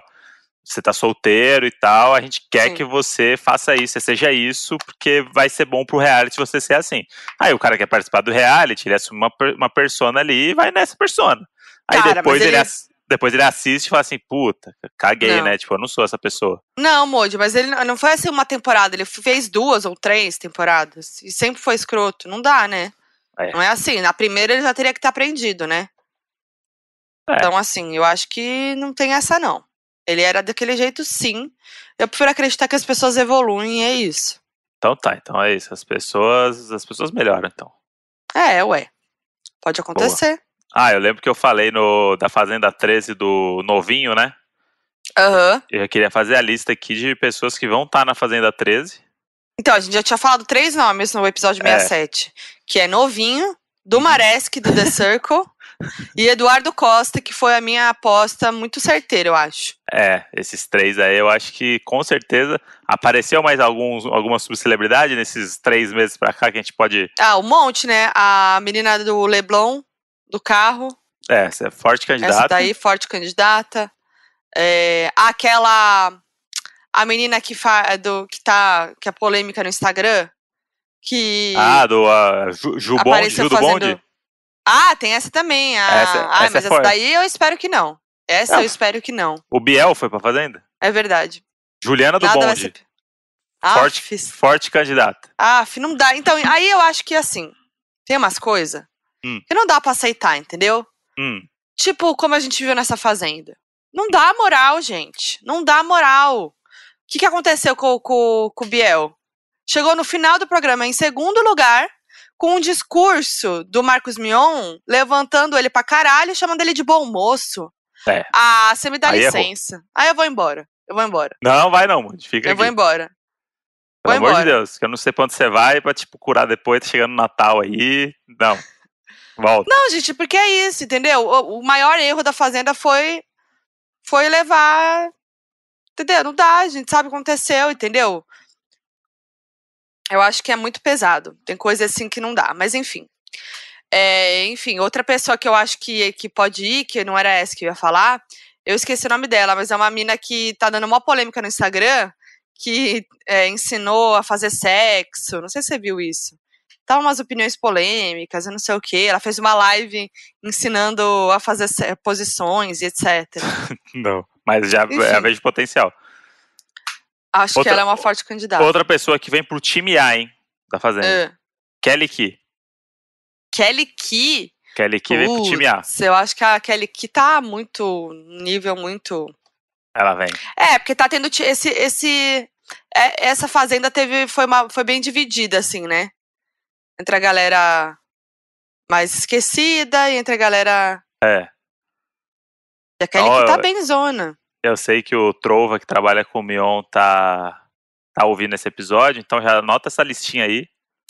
Você tá solteiro e tal, a gente quer Sim. que você faça isso, você seja isso, porque vai ser bom pro reality você ser assim. Aí o cara quer participar do reality, ele assume uma, uma persona ali e vai nessa persona. Aí Cara, depois, ele... ele- depois ele assiste e fala assim, puta, caguei, Não. né? Tipo, eu não sou essa pessoa. Não, Modi, mas ele não- foi assim uma temporada, ele fez duas ou três temporadas. E sempre foi escroto. Não dá, né? É. Não é assim. Na primeira ele já teria que ter aprendido, né? É. Então, assim, eu acho que não tem essa, não. Ele era daquele jeito, sim. Eu prefiro acreditar que as pessoas evoluem e é isso. Então tá, então é isso. As pessoas, as pessoas melhoram, então. É, ué. Pode acontecer. Ah, eu lembro que eu falei no da Fazenda 13 do novinho, né? Aham. Eu queria fazer a lista aqui de pessoas que vão estar na Fazenda 13. Então, a gente já tinha falado três nomes no episódio É. 67. Que é Novinho, do Uhum. Maresk, do The Circle, e Eduardo Costa, que foi a minha aposta muito certeira, eu acho. É, esses três aí, eu acho que com certeza apareceu mais alguns, alguma subcelebridade nesses três meses pra cá que a gente pode. Ah, um monte, né? A menina do Leblon, do carro, É, essa é forte essa candidata. daí, forte candidata. É, aquela. A menina que, fa, do, que tá. que é polêmica no Instagram. Que. Ah, do uh, Ju, Ju apareceu Ju do fazendo- Bonde? Ah, tem essa também. A... Essa- ah, essa mas é essa forte. daí eu espero que não. Essa Não. eu espero que não. O Biel foi pra Fazenda? É verdade. Juliana do Nada Bonde. ser. Forte, Aff, forte candidata. Aff, não dá. Então, aí eu acho que assim, tem umas coisas Hum. que não dá pra aceitar, entendeu? Hum, Tipo, como a gente viu nessa fazenda. Não dá moral, gente. Não dá moral. O que, que aconteceu com, com, com o Biel? Chegou no final do programa em segundo lugar, com um discurso do Marcos Mion, levantando ele pra caralho, chamando ele de bom moço. É. Ah, você me dá Aí errou. licença. Aí eu vou embora. Eu vou embora. Não, vai não, Moody. Fica eu aqui. vou embora. Pelo vou amor de embora. Deus, que eu não sei pra onde você vai pra, tipo, curar depois, tá chegando Natal aí. Não. Volta. Não, gente, porque é isso, entendeu? O, o maior erro da Fazenda foi foi levar. Entendeu? Não dá, a gente sabe o que aconteceu, entendeu? Eu acho que é muito pesado. Tem coisa assim que não dá, mas enfim. É, enfim, outra pessoa que eu acho que, que pode ir, que não era essa que eu ia falar, eu esqueci o nome dela, mas é uma mina que tá dando uma polêmica no Instagram, que é, ensinou a fazer sexo. Não sei se você viu isso. Tava umas opiniões polêmicas, eu não sei o quê. Ela fez uma live ensinando a fazer posições e etc. Não. Mas já Enfim. é, vejo potencial. Acho que Outra- ela é uma forte candidata. Outra pessoa que vem pro time A, hein? Da Fazenda. Ah, Kelly Key. Kelly Key. Kelly Key vem pro time A. Eu acho que a Kelly Key tá muito. nível muito. Ela vem. É, porque tá tendo esse. esse é, essa fazenda teve. Foi, uma, foi bem dividida, assim, né? Entre a galera mais esquecida e entre a galera. É. E a Kelly Key tá bem zona. Eu sei que o Trova, que trabalha com o Mion, tá, tá ouvindo esse episódio, então já anota essa listinha aí,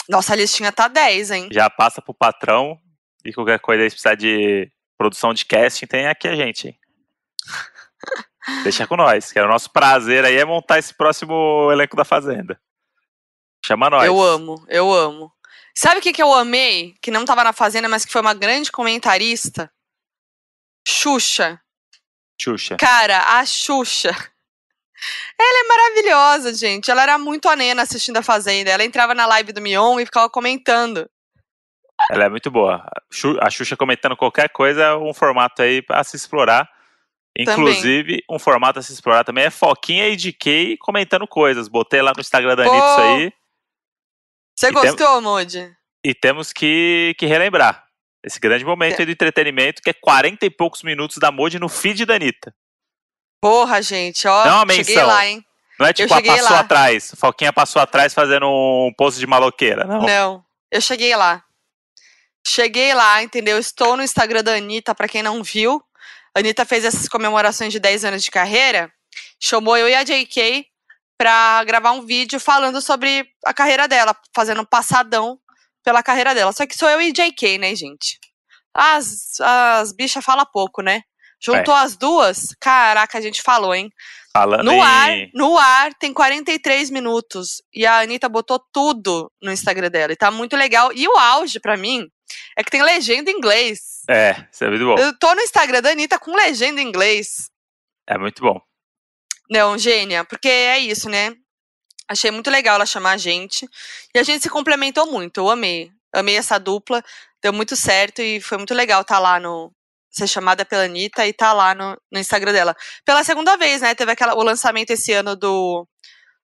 Nossa, a listinha tá 10, hein? já passa pro patrão e qualquer coisa aí, se precisar de produção de casting, tem aqui a gente. hein? Deixa com nós, que é o nosso prazer aí é montar esse próximo elenco da Fazenda. Chama nós. Eu amo, eu amo. Sabe o que, que eu amei? Que não tava na Fazenda, mas que foi uma grande comentarista? Xuxa. Xuxa. Cara, a Xuxa. Ela é maravilhosa, gente. Ela era muito anena assistindo a Fazenda. Ela entrava na live do Mion e ficava comentando. Ela é muito boa. A Xu- A Xuxa comentando qualquer coisa é um formato aí pra se explorar. Inclusive, um formato a se explorar também é Foquinha e DK comentando coisas. Botei lá no Instagram da Anitta isso aí. Você E tem- gostou, Moody? E temos que, que relembrar esse grande momento aí do entretenimento, que é 40 e poucos minutos da Modi no feed da Anitta. Porra, gente, ó. Não é uma cheguei menção. lá, hein? Não é tipo, a passou lá. atrás. Foquinha passou atrás fazendo um post de maloqueira. Não. Não, eu cheguei lá. Cheguei lá, entendeu? Estou no Instagram da Anitta, pra quem não viu. A Anitta fez essas comemorações de 10 anos de carreira. Chamou eu e a JK pra gravar um vídeo falando sobre a carreira dela, fazendo um passadão pela carreira dela. Só que sou eu e JK, né, gente? As, as bichas falam pouco, né? Juntou as duas, caraca, a gente falou, hein? Falando No em... ar, no ar tem 43 minutos. E a Anitta botou tudo no Instagram dela. E tá muito legal. E o auge, pra mim, é que tem legenda em inglês. É, isso é muito bom. Eu tô no Instagram da Anitta com legenda em inglês. É muito bom. Não, gênia, porque é isso, né? Achei muito legal ela chamar a gente. E a gente se complementou muito. Eu amei. Amei essa dupla. Deu muito certo e foi muito legal estar lá no. Ser chamada pela Anitta e estar lá no, no Instagram dela. Pela segunda vez, né? Teve aquela, o lançamento esse ano do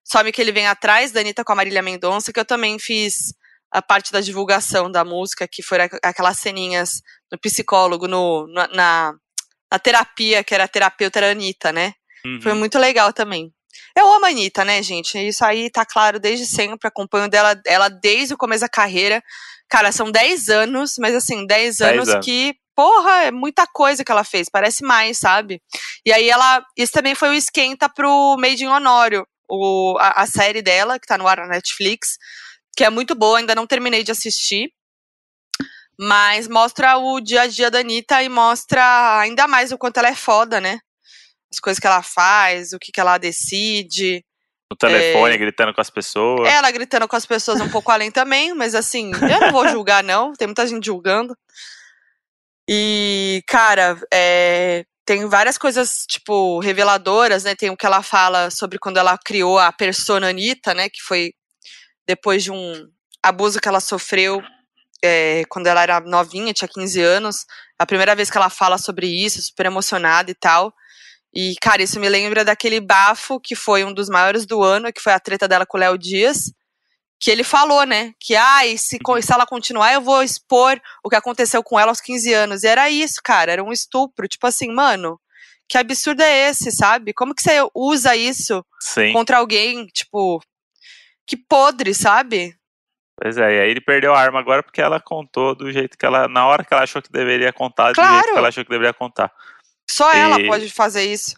Some Que Ele Vem Atrás, da Anitta com a Marília Mendonça, que eu também fiz a parte da divulgação da música, que foram aqu- aquelas ceninhas no psicólogo, no, na, na, na terapia, que era a terapeuta era a Anitta, né? Uhum. Foi muito legal também. Eu amo a Anitta, né, gente? Isso aí tá claro desde sempre. Acompanho dela, ela desde o começo da carreira. Cara, são 10 anos, mas assim, 10 10 anos, anos. que, porra, é muita coisa que ela fez. Parece mais, sabe? E aí ela. Isso também foi o esquenta pro Made in Honório, o, a, a série dela, que tá no ar na Netflix, que é muito boa, ainda não terminei de assistir. Mas mostra o dia a dia da Anitta e mostra ainda mais o quanto ela é foda, né? As coisas que ela faz, o que, que ela decide. No telefone, É. gritando com as pessoas. Ela gritando com as pessoas um pouco além também, mas assim, eu não vou julgar, não. Tem muita gente julgando. E, cara, é, tem várias coisas, tipo, reveladoras, né? Tem o que ela fala sobre quando ela criou a persona Anitta, né? Que foi depois de um abuso que ela sofreu é, quando ela era novinha, tinha 15 anos. A primeira vez que ela fala sobre isso, super emocionada e tal. E, cara, isso me lembra daquele bafo que foi um dos maiores do ano, que foi a treta dela com o Léo Dias. Que ele falou, né? Que, ai, se, co- se ela continuar, eu vou expor o que aconteceu com ela aos 15 anos. E era isso, cara, era um estupro. Tipo assim, mano, que absurdo é esse, sabe? Como que você usa isso Sim. contra alguém, tipo, que podre, sabe? Pois é, e aí ele perdeu a arma agora porque ela contou do jeito que ela, na hora que ela achou que deveria contar, do Claro. jeito que ela achou que deveria contar. Só ela E- pode fazer isso.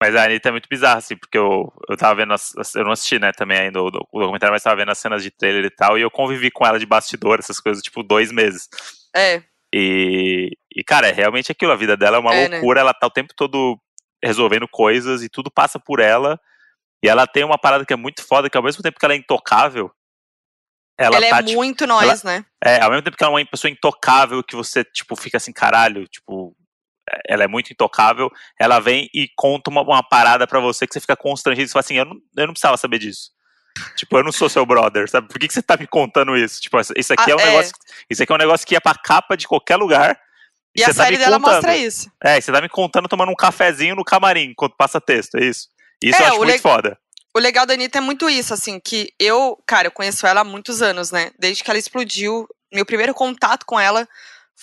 Mas a Anitta é muito bizarra, assim, porque eu, eu tava vendo, as, eu não assisti, né, também ainda o, o documentário, mas tava vendo as cenas de trailer e tal, e eu convivi com ela de bastidor, essas coisas, tipo, dois meses. É, E, e cara, é realmente aquilo, a vida dela é uma É, né? loucura, ela tá o tempo todo resolvendo coisas e tudo passa por ela. E ela tem uma parada que é muito foda, que ao mesmo tempo que ela é intocável, ela, ela, tá, é tipo, muito nós, né? é, ao mesmo tempo que ela é uma pessoa intocável, que você, tipo, fica assim, caralho, tipo, é- ela é muito intocável, ela vem e conta uma, uma parada pra você que você fica constrangido, você fala assim, eu não, eu não precisava saber disso. Tipo, eu não sou seu brother, sabe? Por que, que você tá me contando isso? Tipo, isso aqui Ah, é um é. negócio. Isso aqui é um negócio que ia pra capa de qualquer lugar. E a você tá série me dela contando. mostra isso. É, e você tá me contando tomando um cafezinho no camarim enquanto passa texto, é isso. Isso É, eu acho muito le- foda. O legal da Anitta é muito isso, assim, que eu, cara, eu conheço ela há muitos anos, né? Desde que ela explodiu. Meu primeiro contato com ela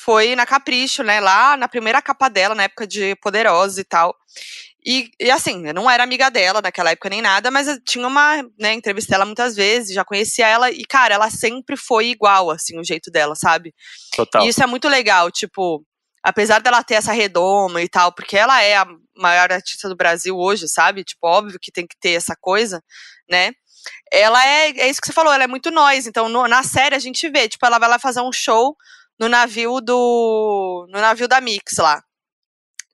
foi na Capricho, né? Lá na primeira capa dela, na época de Poderosa e tal. E, e assim, eu não era amiga dela naquela época nem nada, mas eu tinha uma, né, entrevistei ela muitas vezes, já conhecia ela, e, cara, ela sempre foi igual, assim, o jeito dela, sabe? Total. E isso é muito legal, tipo, apesar dela ter essa redoma e tal, porque ela é a maior artista do Brasil hoje, sabe? Tipo, óbvio que tem que ter essa coisa, né? Ela é, é isso que você falou, ela é muito nós. Então, no- na série a gente vê, tipo, ela vai lá fazer um show no navio do. no navio da Mix lá.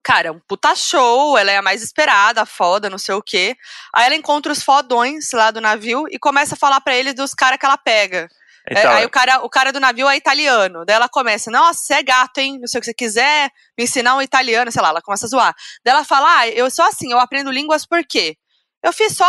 Cara, é um puta show, ela é a mais esperada, a foda, não sei o quê. Aí ela encontra os fodões lá do navio e começa a falar pra eles dos caras que ela pega. É, Então, aí o cara, o cara do navio é italiano. Daí ela começa, nossa, você é gato, hein? Não sei o que você quiser me ensinar um italiano, sei lá, ela começa a zoar. Daí ela fala, ah, eu sou assim, eu aprendo línguas por quê? Eu fiz só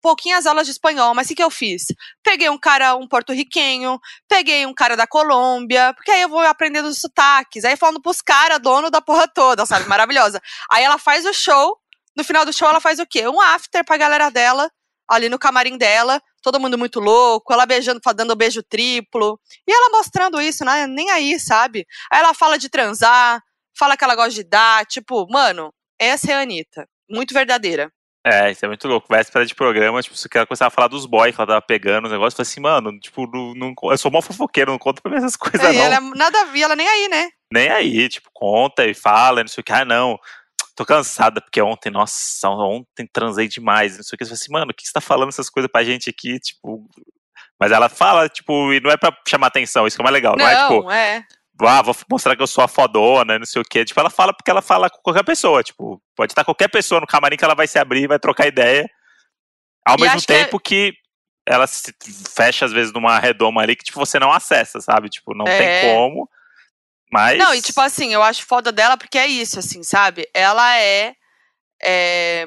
pouquinhas aulas de espanhol, mas o que, que eu fiz? Peguei um cara, um porto-riquenho, peguei um cara da Colômbia, porque aí eu vou aprendendo os sotaques. Aí falando pros caras, dono da porra toda, sabe? Maravilhosa. Aí ela faz o show, no final do show ela faz o quê? Um after pra galera dela, ali no camarim dela, todo mundo muito louco, ela beijando, dando beijo triplo. E ela mostrando isso, né? Nem aí, sabe? Aí ela fala de transar, fala que ela gosta de dar, tipo, mano, essa é a Anitta. Muito verdadeira. É, isso é muito louco. Véspera de programa, tipo, você quer começar a falar dos boys que ela tava pegando, os negócios, eu falei assim, mano, tipo, não, não- eu sou mó fofoqueiro, não conta pra mim essas coisas, É, e não. ela é nada a ver, ela nem aí, né? Nem aí, tipo, conta e fala, não sei o que, ah, não. Tô cansada, porque ontem, nossa, ontem transei demais, não sei o que. Eu falei assim, mano, o que você tá falando essas coisas pra gente aqui, tipo. Mas ela fala, tipo, e não é pra chamar atenção, isso que é mais legal, não, é tipo, Não, é. Ah, vou mostrar que eu sou a fodona, não sei o quê. Tipo, ela fala porque ela fala com qualquer pessoa. Tipo, pode estar qualquer pessoa no camarim que ela vai se abrir, vai trocar ideia. Ao E mesmo que é- tempo que, ela se fecha, às vezes, numa redoma ali que, tipo, você não acessa, sabe? Tipo, não É. tem como. Mas. Não, e tipo assim, eu acho foda dela porque é isso, assim, sabe? Ela é, é.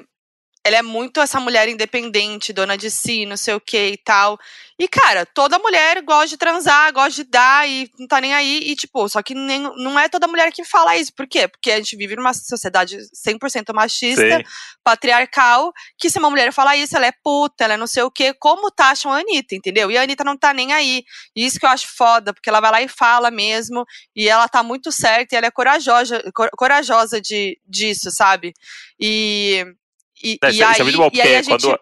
Ela é muito essa mulher independente, dona de si, não sei o que e tal. E, cara, toda mulher gosta de transar, gosta de dar e não tá nem aí. E, tipo, só que nem, não é toda mulher que fala isso. Por quê? Porque a gente vive numa sociedade 100% machista, Sim. patriarcal, que se uma mulher falar isso, ela é puta, ela é não sei o quê, como taxam a Anitta, entendeu? E a Anitta não tá nem aí. E isso que eu acho foda, porque ela vai lá e fala mesmo, e ela tá muito certa, e ela é corajosa, cor- corajosa de, disso, sabe? E. E, É, e isso, aí, isso é muito bom, aí porque gente. quando,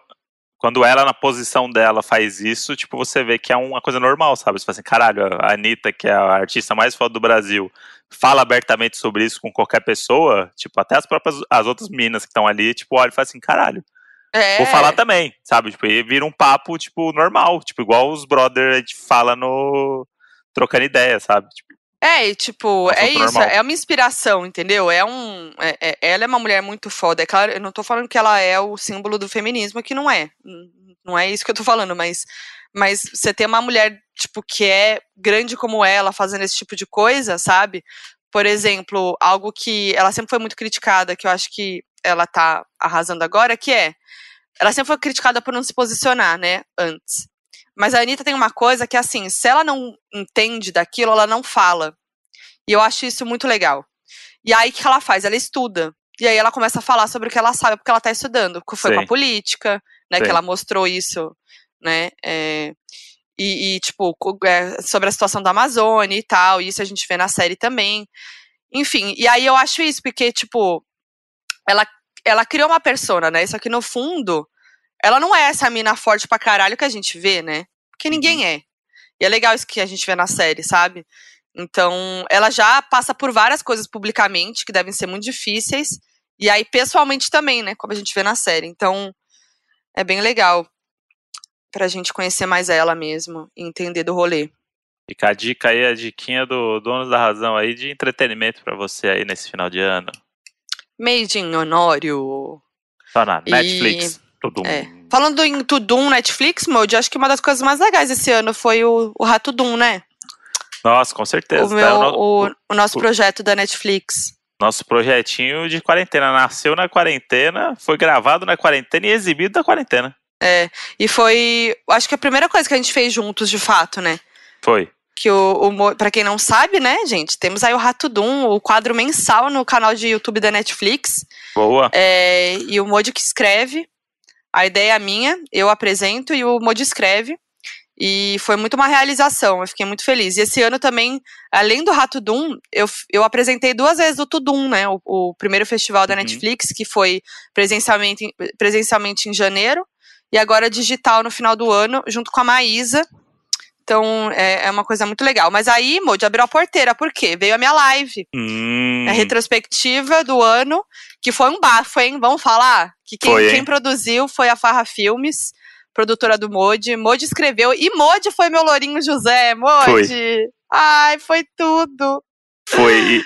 quando ela, na posição dela, faz isso, tipo, você vê que é uma coisa normal, sabe? Você fala assim, caralho, a Anitta, que é a artista mais foda do Brasil, fala abertamente sobre isso com qualquer pessoa, tipo, até as próprias, as outras meninas que estão ali, tipo, olha e fala assim, caralho, é, vou falar também, sabe? Tipo, e vira um papo, tipo, normal, tipo, igual os brother a gente fala no... trocando ideia, sabe? Tipo, É, e, tipo, Assunto é isso, normal. é uma inspiração, entendeu? É um. é- é- ela é uma mulher muito foda. É claro, eu não tô falando que ela é o símbolo do feminismo, que não é. Não é isso que eu tô falando, mas, mas você ter uma mulher, tipo, que é grande como ela, fazendo esse tipo de coisa, sabe? Por exemplo, algo que ela sempre foi muito criticada, que eu acho que ela tá arrasando agora, que é. Ela sempre foi criticada por não se posicionar, né? Antes. Mas a Anitta tem uma coisa que, assim, se ela não entende daquilo, ela não fala. E eu acho isso muito legal. E aí, o que ela faz? Ela estuda. E aí ela começa a falar sobre o que ela sabe, porque ela tá estudando. Que foi com Sim. a política, né? Sim. Que ela mostrou isso, né? é, e, e, tipo, é, sobre a situação da Amazônia e tal. E isso a gente vê na série também. Enfim, e aí eu acho isso, porque, tipo, ela ela criou uma persona, né? Só que no fundo, ela não é essa mina forte pra caralho que a gente vê, né? Porque ninguém é. E é legal isso que a gente vê na série, sabe? Então, ela já passa por várias coisas publicamente que devem ser muito difíceis. E aí, pessoalmente também, né? Como a gente vê na série. Então, é bem legal pra gente conhecer mais ela mesmo e entender do rolê. Fica a dica aí, a diquinha do Donos da Razão aí de entretenimento pra você aí nesse final de ano. Made in Honório. Só na E- Tudo. É. Falando em Tudum Netflix, Mode, acho que uma das coisas mais legais esse ano foi o, o Rato Doom, né? Nossa, com certeza. O, tá? meu, O no- o, o nosso o- projeto da Netflix. Nosso projetinho de quarentena nasceu na quarentena, foi gravado na quarentena e exibido na quarentena. E foi, acho que a primeira coisa que a gente fez juntos, de fato, né? Foi. Que o, o pra quem não sabe, né, gente, temos aí o Rato Doom, o quadro mensal no canal de YouTube da Netflix. Boa. É, e o Modi que escreve. A ideia é minha, eu apresento e o Modi escreve. E foi muito uma realização, eu fiquei muito feliz. E esse ano também, além do Rato Doom, eu, eu apresentei duas vezes o Tudum, né? O, o primeiro festival da Uhum. Netflix, que foi presencialmente, presencialmente em janeiro, e agora digital no final do ano, junto com a Maísa. Então é, é uma coisa muito legal. Mas aí, Modi, abriu a porteira, por quê? Veio a minha live. Hum, A retrospectiva do ano, que foi um bafo, hein? Vamos falar? Que quem, Foi, quem produziu foi a Farra Filmes, produtora do Modi. Modi escreveu, e Modi foi meu lourinho José. Modi! Ai, foi tudo. foi.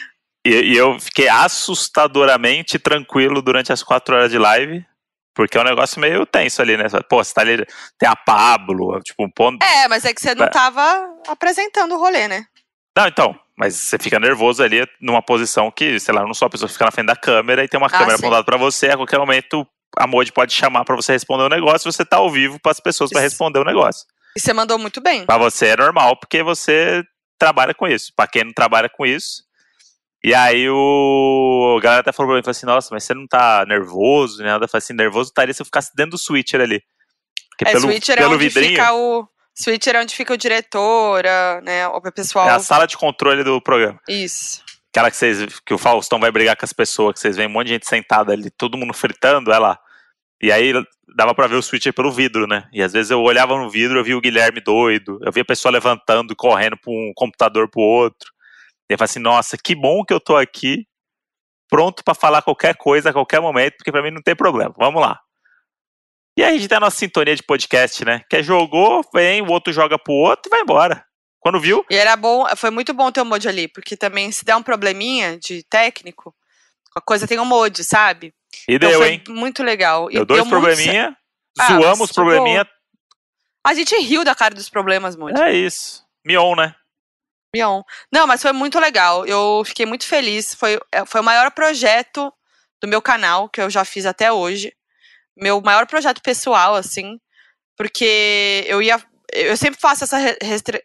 E- e eu fiquei assustadoramente tranquilo durante as quatro horas de live. Porque é um negócio meio tenso ali, né? Pô, você tá ali. Tem a Pablo, tipo, um ponto. É, mas é que você não É. tava apresentando o rolê, né? Não, então, mas você fica nervoso ali numa posição que, sei lá, eu não sou a pessoa que fica na frente da câmera e tem uma câmera Ah, sim. apontada pra você, a qualquer momento a Modi pode chamar pra você responder o negócio, você tá ao vivo pras pessoas pra Isso. responder o negócio. E você mandou muito bem. Pra você é normal, porque você trabalha com isso. Pra quem não trabalha com isso. E aí o. A galera até falou pra mim, falou assim, nossa, mas você não tá nervoso, né? Nada, eu falei assim, nervoso estaria se eu ficasse dentro do switcher ali. Porque É, pelo, switcher é pelo onde vidrinho, fica o. Switcher é onde fica o diretor, né? O pessoal. é a sala de controle do programa. Isso. Aquela que vocês. Que o Faustão vai brigar com as pessoas, que vocês veem um monte de gente sentada ali, todo mundo fritando, é lá. E aí dava pra ver o switcher pelo vidro, né? E às vezes eu olhava no vidro, eu via o Guilherme doido, eu via a pessoa levantando e correndo pra um computador pro outro. E eu falei assim, nossa, que bom que eu tô aqui, pronto pra falar qualquer coisa a qualquer momento, porque pra mim não tem problema. Vamos lá. E aí a gente tem a nossa sintonia de podcast, né? Que é jogou, vem, o outro joga pro outro e vai embora. Quando viu, E era bom, foi muito bom ter o mod ali, porque também se der um probleminha de técnico, a coisa tem um mod, sabe? e Então deu, foi hein? muito legal. E Deu dois deu muito probleminha, Ah, zoamos mas, os probleminha, A gente riu da cara dos problemas, mod. é isso. Mion, né? Mion. Não, mas foi muito legal. Eu fiquei muito feliz. Foi, é, foi o maior projeto do meu canal que eu já fiz até hoje. Meu maior projeto pessoal, assim. Porque eu ia. Eu sempre faço essa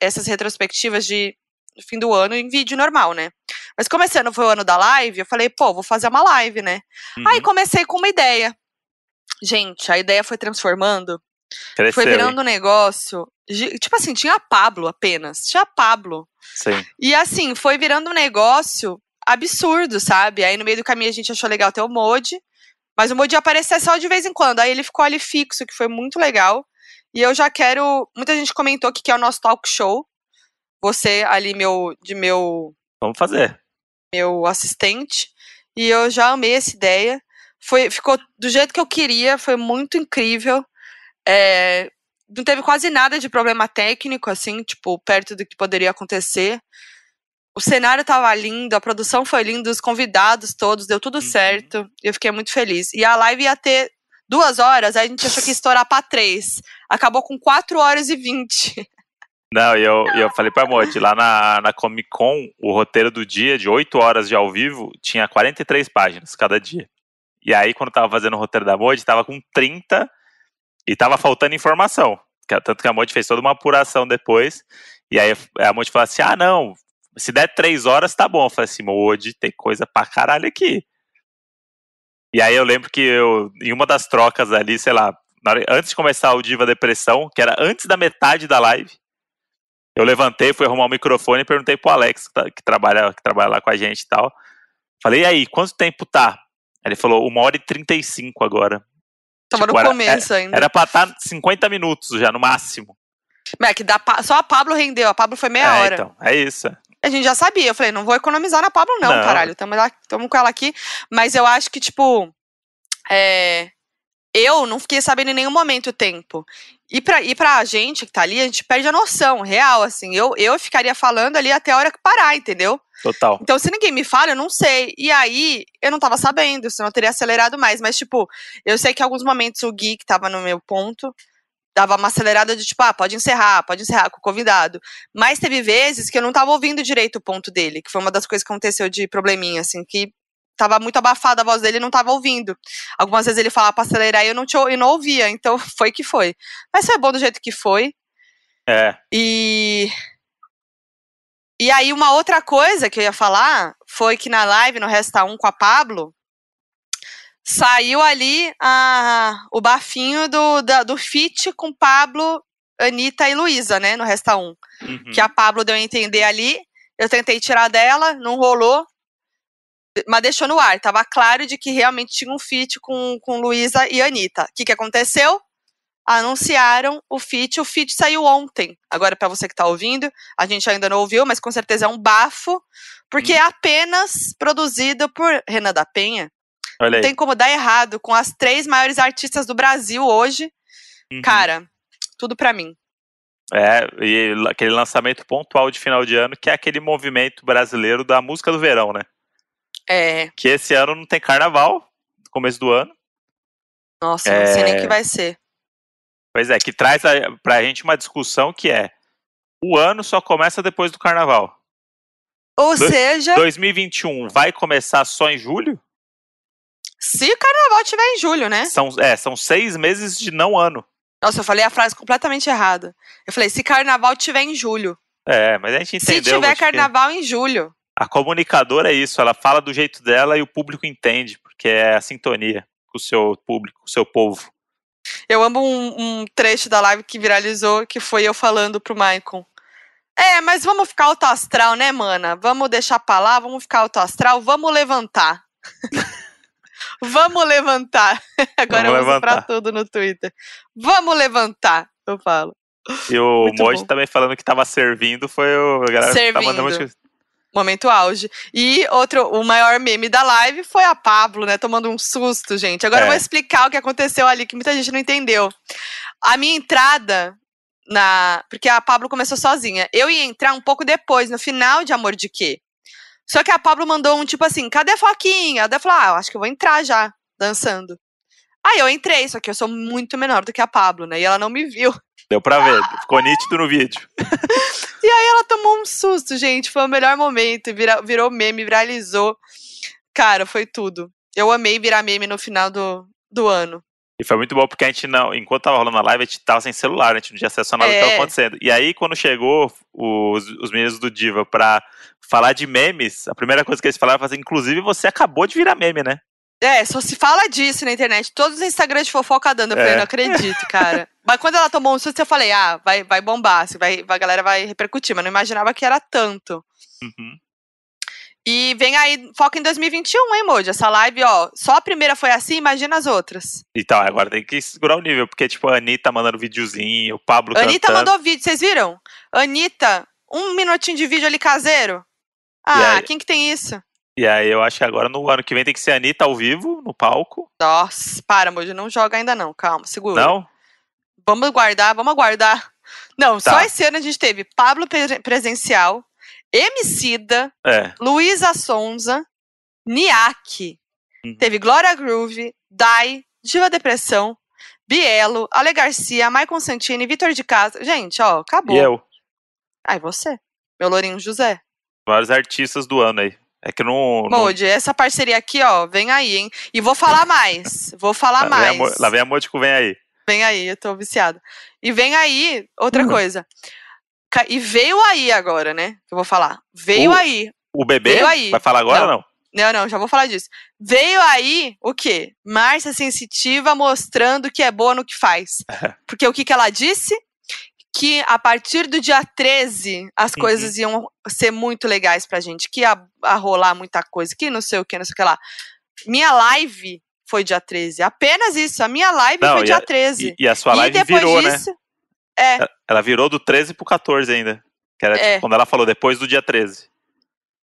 essas retrospectivas de fim do ano em vídeo normal, né? Mas como esse ano foi o ano da live, eu falei, pô, vou fazer uma live, né? Aí Uhum. comecei com uma ideia. Gente, a ideia foi transformando Cresceu, foi hein? virando um negócio. Tipo assim, tinha a Pablo apenas. Tinha a Pablo. Sim. E assim, foi virando um negócio absurdo, sabe? Aí no meio do caminho a gente achou legal ter o Modi. Mas o Modi ia aparecer só de vez em quando. Aí ele ficou ali fixo, que foi muito legal. E eu já quero. Muita gente comentou que quer o nosso talk show. Você ali, meu, de meu Vamos fazer. meu assistente. E eu já amei essa ideia. Foi, ficou do jeito que eu queria, foi muito incrível. É, não teve quase nada de problema técnico, assim, tipo, perto do que poderia acontecer. O cenário tava lindo, a produção foi linda, os convidados todos, deu tudo Uhum. certo. Eu fiquei muito feliz. E a live ia ter duas horas, aí a gente achou que ia estourar pra três. Acabou com quatro horas e vinte. Não, e eu, eu falei pra Modi, lá na, na Comic Con, o roteiro do dia, de 8 horas de ao vivo, tinha 43 páginas cada dia. E aí, quando eu tava fazendo o roteiro da Modi, tava com 30 e tava faltando informação. Tanto que a Modi fez toda uma apuração depois. E aí a Modi falou assim: ah, não, se der 3 horas tá bom. Eu falei assim, Modi, tem coisa pra caralho aqui. E aí eu lembro que eu, em uma das trocas ali, sei lá, hora- antes de começar o Diva Depressão, que era antes da metade da live, eu levantei, fui arrumar o microfone e perguntei pro Alex, que, tá- que trabalha, que trabalha lá com a gente e tal. Falei, e aí, quanto tempo tá? Ele falou uma hora e 35 agora. Tava Tipo, no era- começo ainda. Era pra estar 50 minutos já, no máximo. Mas é que da só a Pablo rendeu, a Pablo foi meia é, hora. então, é isso. A gente já sabia. Eu falei, não vou economizar na Pablo, não, Não. caralho. Tamo, lá, tamo com ela aqui. Mas eu acho que, tipo. é, eu não fiquei sabendo em nenhum momento o tempo. E pra, e pra gente que tá ali, a gente perde a noção, real, assim. Eu, eu ficaria falando ali até a hora que parar, entendeu? Total. Então, se ninguém me fala, eu não sei. E aí, eu não tava sabendo, senão eu teria acelerado mais. Mas, tipo, eu sei que em alguns momentos o Gui, que tava no meu ponto, dava uma acelerada de tipo, ah, pode encerrar, pode encerrar com o convidado. Mas teve vezes que eu não tava ouvindo direito o ponto dele, que foi uma das coisas que aconteceu de probleminha, assim, que tava muito abafada a voz dele e não tava ouvindo. Algumas vezes ele falava pra acelerar e eu não, tinha, eu não ouvia, então foi que foi. Mas foi bom do jeito que foi. É. E. E aí, uma outra coisa que eu ia falar foi que na live, no Resta 1 com a Pablo, saiu ali a, o bafinho do, da- do feat com Pablo, Anitta e Luísa, né? No Resta 1. Uhum. Que a Pablo deu a entender ali. Eu tentei tirar dela, não rolou. Mas deixou no ar. Tava claro de que realmente tinha um feat com, com Luísa e Anitta. O que, que aconteceu? Anunciaram o feat. O feat saiu ontem. Agora, pra você que tá ouvindo, a gente ainda não ouviu, mas com certeza é um bafo. Porque é apenas produzido por Renan da Penha. Olha Não aí. tem como dar errado com as três maiores artistas do Brasil hoje. Uhum. Cara, tudo pra mim. É, e aquele lançamento pontual de final de ano, que é aquele movimento brasileiro da música do verão, né? É. Que esse ano não tem carnaval, no começo do ano. Nossa, não sei nem o É. que vai ser. Pois é, que traz a, pra gente uma discussão que é: o ano só começa depois do carnaval. Ou Dois- seja, 2021 vai começar só em julho? se o carnaval tiver em julho, né? São, é, são seis meses de não ano. Nossa, eu falei a frase completamente errada. Eu falei, se carnaval tiver em julho. É, mas a gente entendeu. se tiver carnaval em julho. A comunicadora é isso, ela fala do jeito dela e o público entende, porque é a sintonia com o seu público, com o seu povo. Eu amo um, um trecho da live que viralizou, que foi eu falando pro Maicon. É, mas vamos ficar alto astral, né, mana? Vamos deixar pra lá, vamos ficar alto astral, vamos levantar. vamos levantar. Agora Vamos eu uso pra tudo no Twitter. Vamos levantar, eu falo. E o Muito Moji bom. também falando que tava servindo, foi o. A galera tá mandando Servindo. Momento auge. E outro, o maior meme da live foi a Pablo, né? Tomando um susto, gente. Agora eu É. vou explicar o que aconteceu ali, que muita gente não entendeu. A minha entrada na. Porque a Pablo começou sozinha. Eu ia entrar um pouco depois, no final de Amor de Quê? Só que a Pablo mandou um tipo assim: cadê a Foquinha? Eu falei: ah, eu acho que eu vou entrar já, dançando. Aí eu entrei, só que eu sou muito menor do que a Pablo, né? E ela não me viu. Deu pra ver, ficou nítido no vídeo. ela tomou um susto, gente. Foi o melhor momento. Vira, virou meme, viralizou. Cara, foi tudo. Eu amei virar meme no final do, do ano. E foi muito bom porque a gente não, enquanto tava rolando a live, a gente tava sem celular, a gente não tinha acesso a nada do que É. tava acontecendo. E aí, quando chegou os, os meninos do Diva pra falar de memes, a primeira coisa que eles falaram foi assim, inclusive você acabou de virar meme, né? É, só se fala disso na internet. Todos os Instagrams de fofoca dando. Eu falei, É. não acredito, cara. Mas quando ela tomou um susto, eu falei, ah, vai, vai bombar, assim, vai, a galera vai repercutir. Mas não imaginava que era tanto. Uhum. E vem aí, foca em 2021, hein, Moody? Essa live, ó, só a primeira foi assim, imagina as outras. Então, agora tem que segurar o nível, porque, tipo, a Anitta mandando videozinho, o Pablo Anitta cantando. mandou vídeo, vocês viram? Anitta, um minutinho de vídeo ali caseiro. Ah, quem que tem isso? E aí eu acho que agora no ano que vem tem que ser a Anitta ao vivo, no palco. Nossa, para, Moji, não joga ainda não, calma, segura. Não? Vamos guardar, vamos aguardar. Não, só Tá. esse ano a gente teve Pablo pre- presencial, Emicida, É. Luísa Sonza, Niak, Uhum. teve Glória Groove, Dai, Diva Depressão, Bielo, Ale Garcia, Maicon Santini, Vitor de Casa. Gente, ó, acabou. E eu. Ai, você. Meu Lourinho José. Vários artistas do ano aí. É que não. não- Mode, essa parceria aqui, ó, vem aí, hein? E vou falar mais. Vou falar lá, vem a, mais. Mo- lá vem a Módico, vem aí. Vem aí, eu tô viciada. E vem aí, outra Hum. coisa. E veio aí agora, né? Que eu vou falar. Veio O- aí. O bebê? Veio aí. Vai falar agora Não. ou não? Não, não, já vou falar disso. Veio aí o quê? Márcia Sensitiva mostrando que é boa no que faz. Porque o que, que ela disse? Que a partir do dia 13 as Uhum. coisas iam ser muito legais pra gente. Que ia a rolar muita coisa, que não sei o que, não sei o que lá. minha live foi dia 13. Apenas isso. A minha live Não, foi e dia a- 13. E, e a sua live depois virou, né? disso. É, Ela virou do 13 pro 14 ainda. Que era É. tipo, quando ela falou depois do dia 13.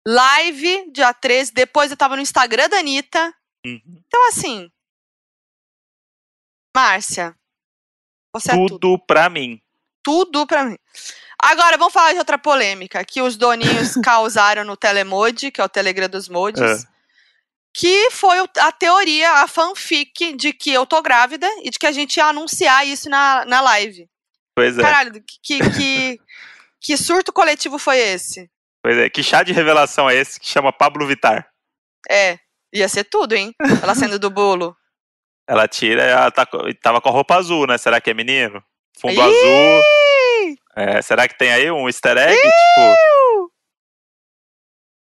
live dia 13. Depois eu tava no Instagram da Anitta. Uhum. Então, assim. Márcia. Você é tudo. Tudo pra mim. Tudo pra mim. Agora, vamos falar de outra polêmica que os doninhos causaram no Telemode, que é o Telegram dos Modes. É. Que foi a teoria, a fanfic de que eu tô grávida e de que a gente ia anunciar isso na, na live. Pois é. Caralho, que, que, que surto coletivo foi esse? Pois é. Que chá de revelação é esse que chama Pablo Vittar? É, ia ser tudo, hein? Ela sendo do bolo. Ela tira e ela tá, tava com a roupa azul, né? Será que é menino? Fundo Ih! azul. É, será que tem aí um easter egg? Tipo.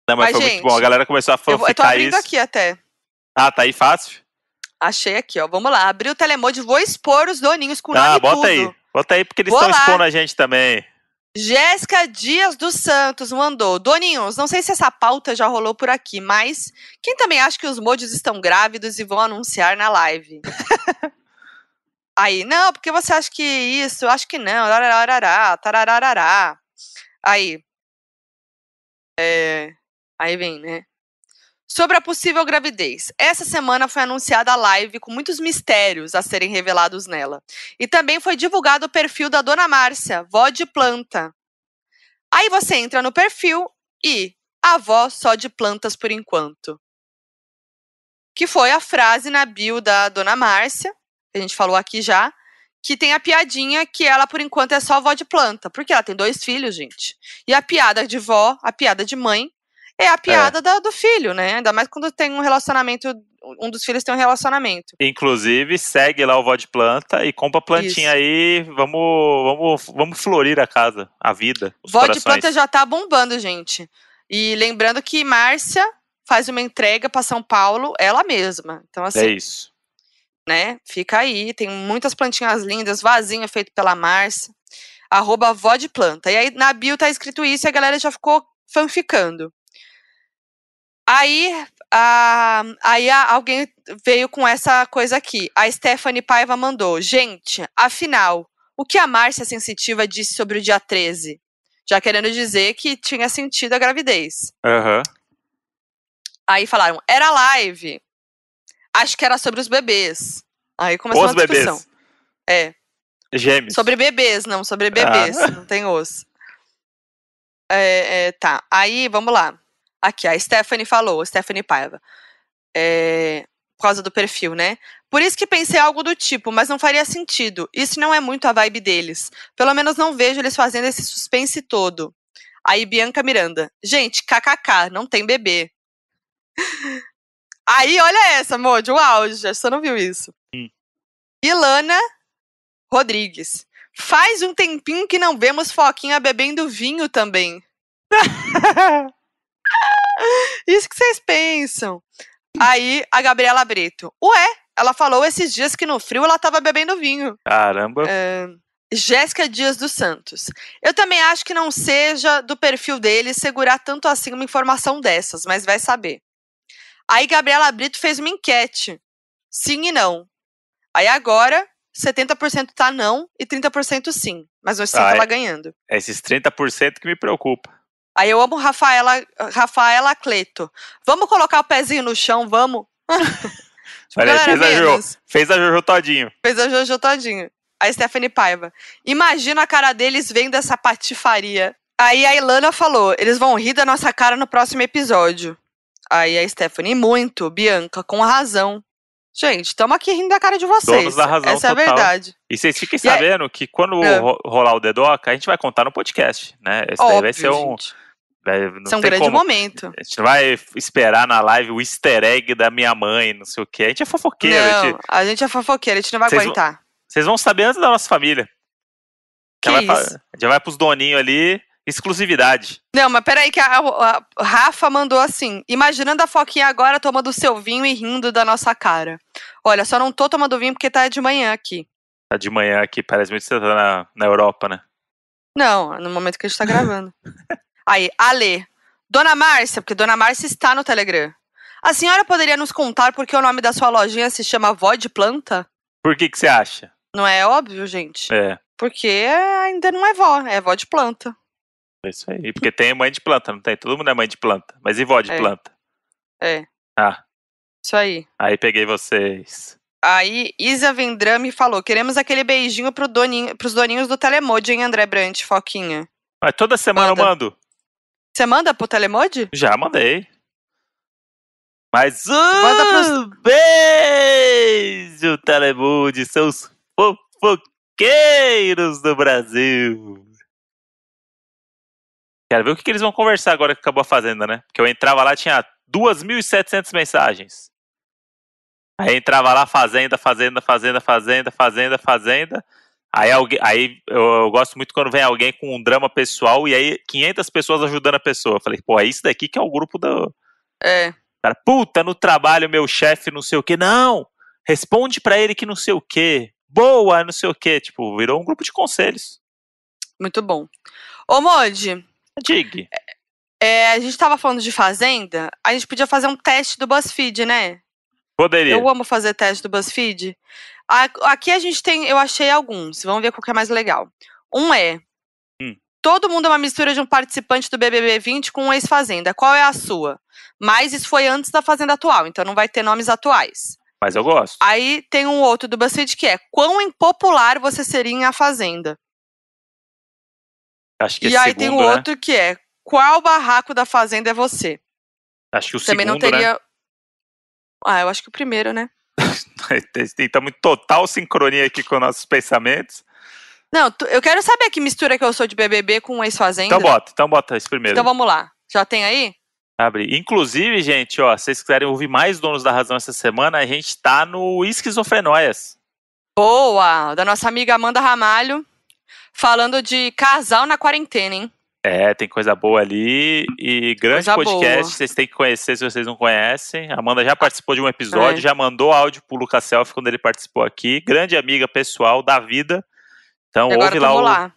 Não, mas, Mas, foi gente, muito bom. A galera começou a Eu, vou- eu tô fanficar abrindo isso. aqui até. Ah, tá aí fácil? Achei aqui, ó. Vamos lá. Abri o Telemode, vou expor os doninhos com Ah, bota tudo. aí. Bota aí, porque eles estão expondo a gente também. Jéssica Dias dos Santos mandou. Doninhos, não sei se essa pauta já rolou por aqui, mas quem também acha que os mods estão grávidos e vão anunciar na live? Aí, não, porque você acha que isso? Acho que não. Larararará, tarararará. Aí. É, aí vem, né? Sobre a possível gravidez. Essa semana foi anunciada a live com muitos mistérios a serem revelados nela. E também foi divulgado o perfil da Dona Márcia, vó de planta. Aí você entra no perfil e avó só de plantas por enquanto. Que foi a frase na bio da Dona Márcia, que a gente falou aqui já, que tem a piadinha que ela por enquanto é só vó de planta, porque ela tem dois filhos, gente. E a piada de vó, a piada de mãe, é a piada da- do filho, né? Ainda mais quando tem um relacionamento, um dos filhos tem um relacionamento. Inclusive, segue lá o Vó de Planta e compra plantinha Isso. aí. Vamos, vamos, vamos florir a casa, a vida. Vó de corações. planta já tá bombando, gente. E lembrando que Márcia faz uma entrega para São Paulo ela mesma. Então, É assim, isso. Né? Fica aí. Tem muitas plantinhas lindas, vasinho feito pela Márcia. Arroba vó de planta. E aí na bio tá escrito isso e a galera já ficou fanficando. Aí, a, aí a- alguém veio com essa coisa aqui. A Stephanie Paiva mandou. Gente, afinal, o que a Márcia Sensitiva disse sobre o dia 13? Já querendo dizer que tinha sentido a gravidez. Aham. Aí falaram, era live. Acho que era sobre os bebês. Aí começou Os uma discussão. bebês. É, Gêmeos. sobre bebês, não, sobre bebês. Ah. Não tem osso. É, é, tá, aí vamos lá. Aqui, a Stephanie falou, Stephanie Paiva. É, por causa do perfil, né? Por isso que pensei algo do tipo, mas não faria sentido. Isso não é muito a vibe deles. Pelo menos não vejo eles fazendo esse suspense todo. Aí, Bianca Miranda. Gente, kkk, não tem bebê. Aí, olha essa, Moji, o auge. Você não viu isso. Hum. Ilana Rodrigues. Faz um tempinho que não vemos Foquinha bebendo vinho também. Isso que vocês pensam. Aí, a Gabriela Brito. Ué, ela falou esses dias que no frio ela tava bebendo vinho. Caramba. É, Jéssica Dias dos Santos. Eu também acho que não seja do perfil dele segurar tanto assim uma informação dessas, mas vai saber. Aí Gabriela Brito fez uma enquete. Sim e não. Aí agora, 70% tá não e 30% sim. Mas no sim Ah, é? ganhando. É esses 30% que me preocupa. Aí eu amo Rafaela, Rafaela Cleto. Vamos colocar o pezinho no chão, vamos? Olha Galera, fez, a Jojo, fez a Jojo todinho. Fez a Jojo todinho. A Stephanie Paiva. Imagina a cara deles vendo essa patifaria. Aí a Ilana falou: eles vão rir da nossa cara no próximo episódio. Aí a Stephanie, muito. Bianca, com razão. Gente, estamos aqui rindo da cara de vocês. Donos da razão Essa é a total. verdade. E vocês fiquem E aí- sabendo que quando É. ro- rolar o Dedoca, a gente vai contar no podcast, né? Esse daí Óbvio, vai ser um. gente. não Isso é um grande como- momento. A gente não vai esperar na live o easter egg da minha mãe, não sei o quê. A gente é fofoqueiro. a Não, gente- a gente é fofoqueira, a gente não vai Vocês vão- aguentar. Vocês vão saber antes da nossa família. Que já, vai pra- já vai pros doninhos ali, exclusividade. Não, mas peraí que a, a- a Rafa mandou assim, imaginando a Foquinha agora tomando seu vinho e rindo da nossa cara. Olha, só não tô tomando vinho porque tá de manhã aqui. Tá de manhã aqui, parece muito que você tá na, na Europa, né? Não, no momento que a gente tá gravando. Aí, Ale. Dona Márcia, porque Dona Márcia está no Telegram. A senhora poderia nos contar por que o nome da sua lojinha se chama Vó de Planta? Por que que você acha? Não é óbvio, gente? É, Porque ainda não é vó, é vó de planta. É isso aí. Porque tem mãe de planta, não tem? Todo mundo é mãe de planta. Mas e vó de É. planta? É, Ah, isso aí. aí peguei vocês. Aí, Isa Vendrame falou: queremos aquele beijinho pro doninho, pros doninhos do Telemode, hein, André Brant, Foquinha. Mas toda semana Manda. eu mando. Você manda pro Telemode? Já mandei. Mas Manda pros- um beijo, Telemude, seus fofoqueiros do Brasil. Quero ver o que, que eles vão conversar agora que acabou a Fazenda, né? Porque eu entrava lá, tinha 2.700 mensagens. Aí entrava lá, Fazenda, Fazenda, Fazenda, Fazenda, Fazenda, Fazenda. Aí, alguém, aí eu, eu gosto muito quando vem alguém com um drama pessoal e aí 500 pessoas ajudando a pessoa. Eu falei, pô, é isso daqui que é o grupo do, É. Cara, puta, no trabalho, meu chefe, não sei o que. Não! Responde pra ele que não sei o que. Boa, não sei o que. Tipo, virou um grupo de conselhos. Muito bom. Ô, Modi, Dig. é, a gente tava falando de Fazenda, a gente podia fazer um teste do BuzzFeed, né? Poderia. Eu amo fazer teste do BuzzFeed. Aqui a gente tem, eu achei alguns. Vamos ver qual que é mais legal. Um é. Hum. Todo mundo é uma mistura de um participante do BBB 20 com um ex-fazenda. Qual é a sua? Mas isso foi antes da fazenda atual, então não vai ter nomes atuais. Mas eu gosto. Aí tem um outro do BuzzFeed que é: quão impopular você seria em A Fazenda? Acho que e esse aí segundo, tem um né? outro que é: qual barraco da Fazenda é você? Acho que o Também segundo, não teria. Ah, eu acho que o primeiro, né? né? Estamos em total sincronia aqui com nossos pensamentos. Não, tu- eu quero saber que mistura que eu sou de BBB com ex-fazenda. Então bota, então bota esse primeiro. Então vamos lá. Já tem aí? Abre. Inclusive, gente, ó, se vocês quiserem ouvir mais Donos da Razão essa semana, a gente tá no Esquizofrenóias. Boa! Da nossa amiga Amanda Ramalho, falando de casal na quarentena, hein? É, tem coisa boa ali. E grande Coisa podcast, boa. vocês têm que conhecer se vocês não conhecem. A Amanda já participou de um episódio, É. já mandou áudio pro Lucas Self quando ele participou aqui. Grande amiga pessoal da vida. Então E ouve lá, o, lá.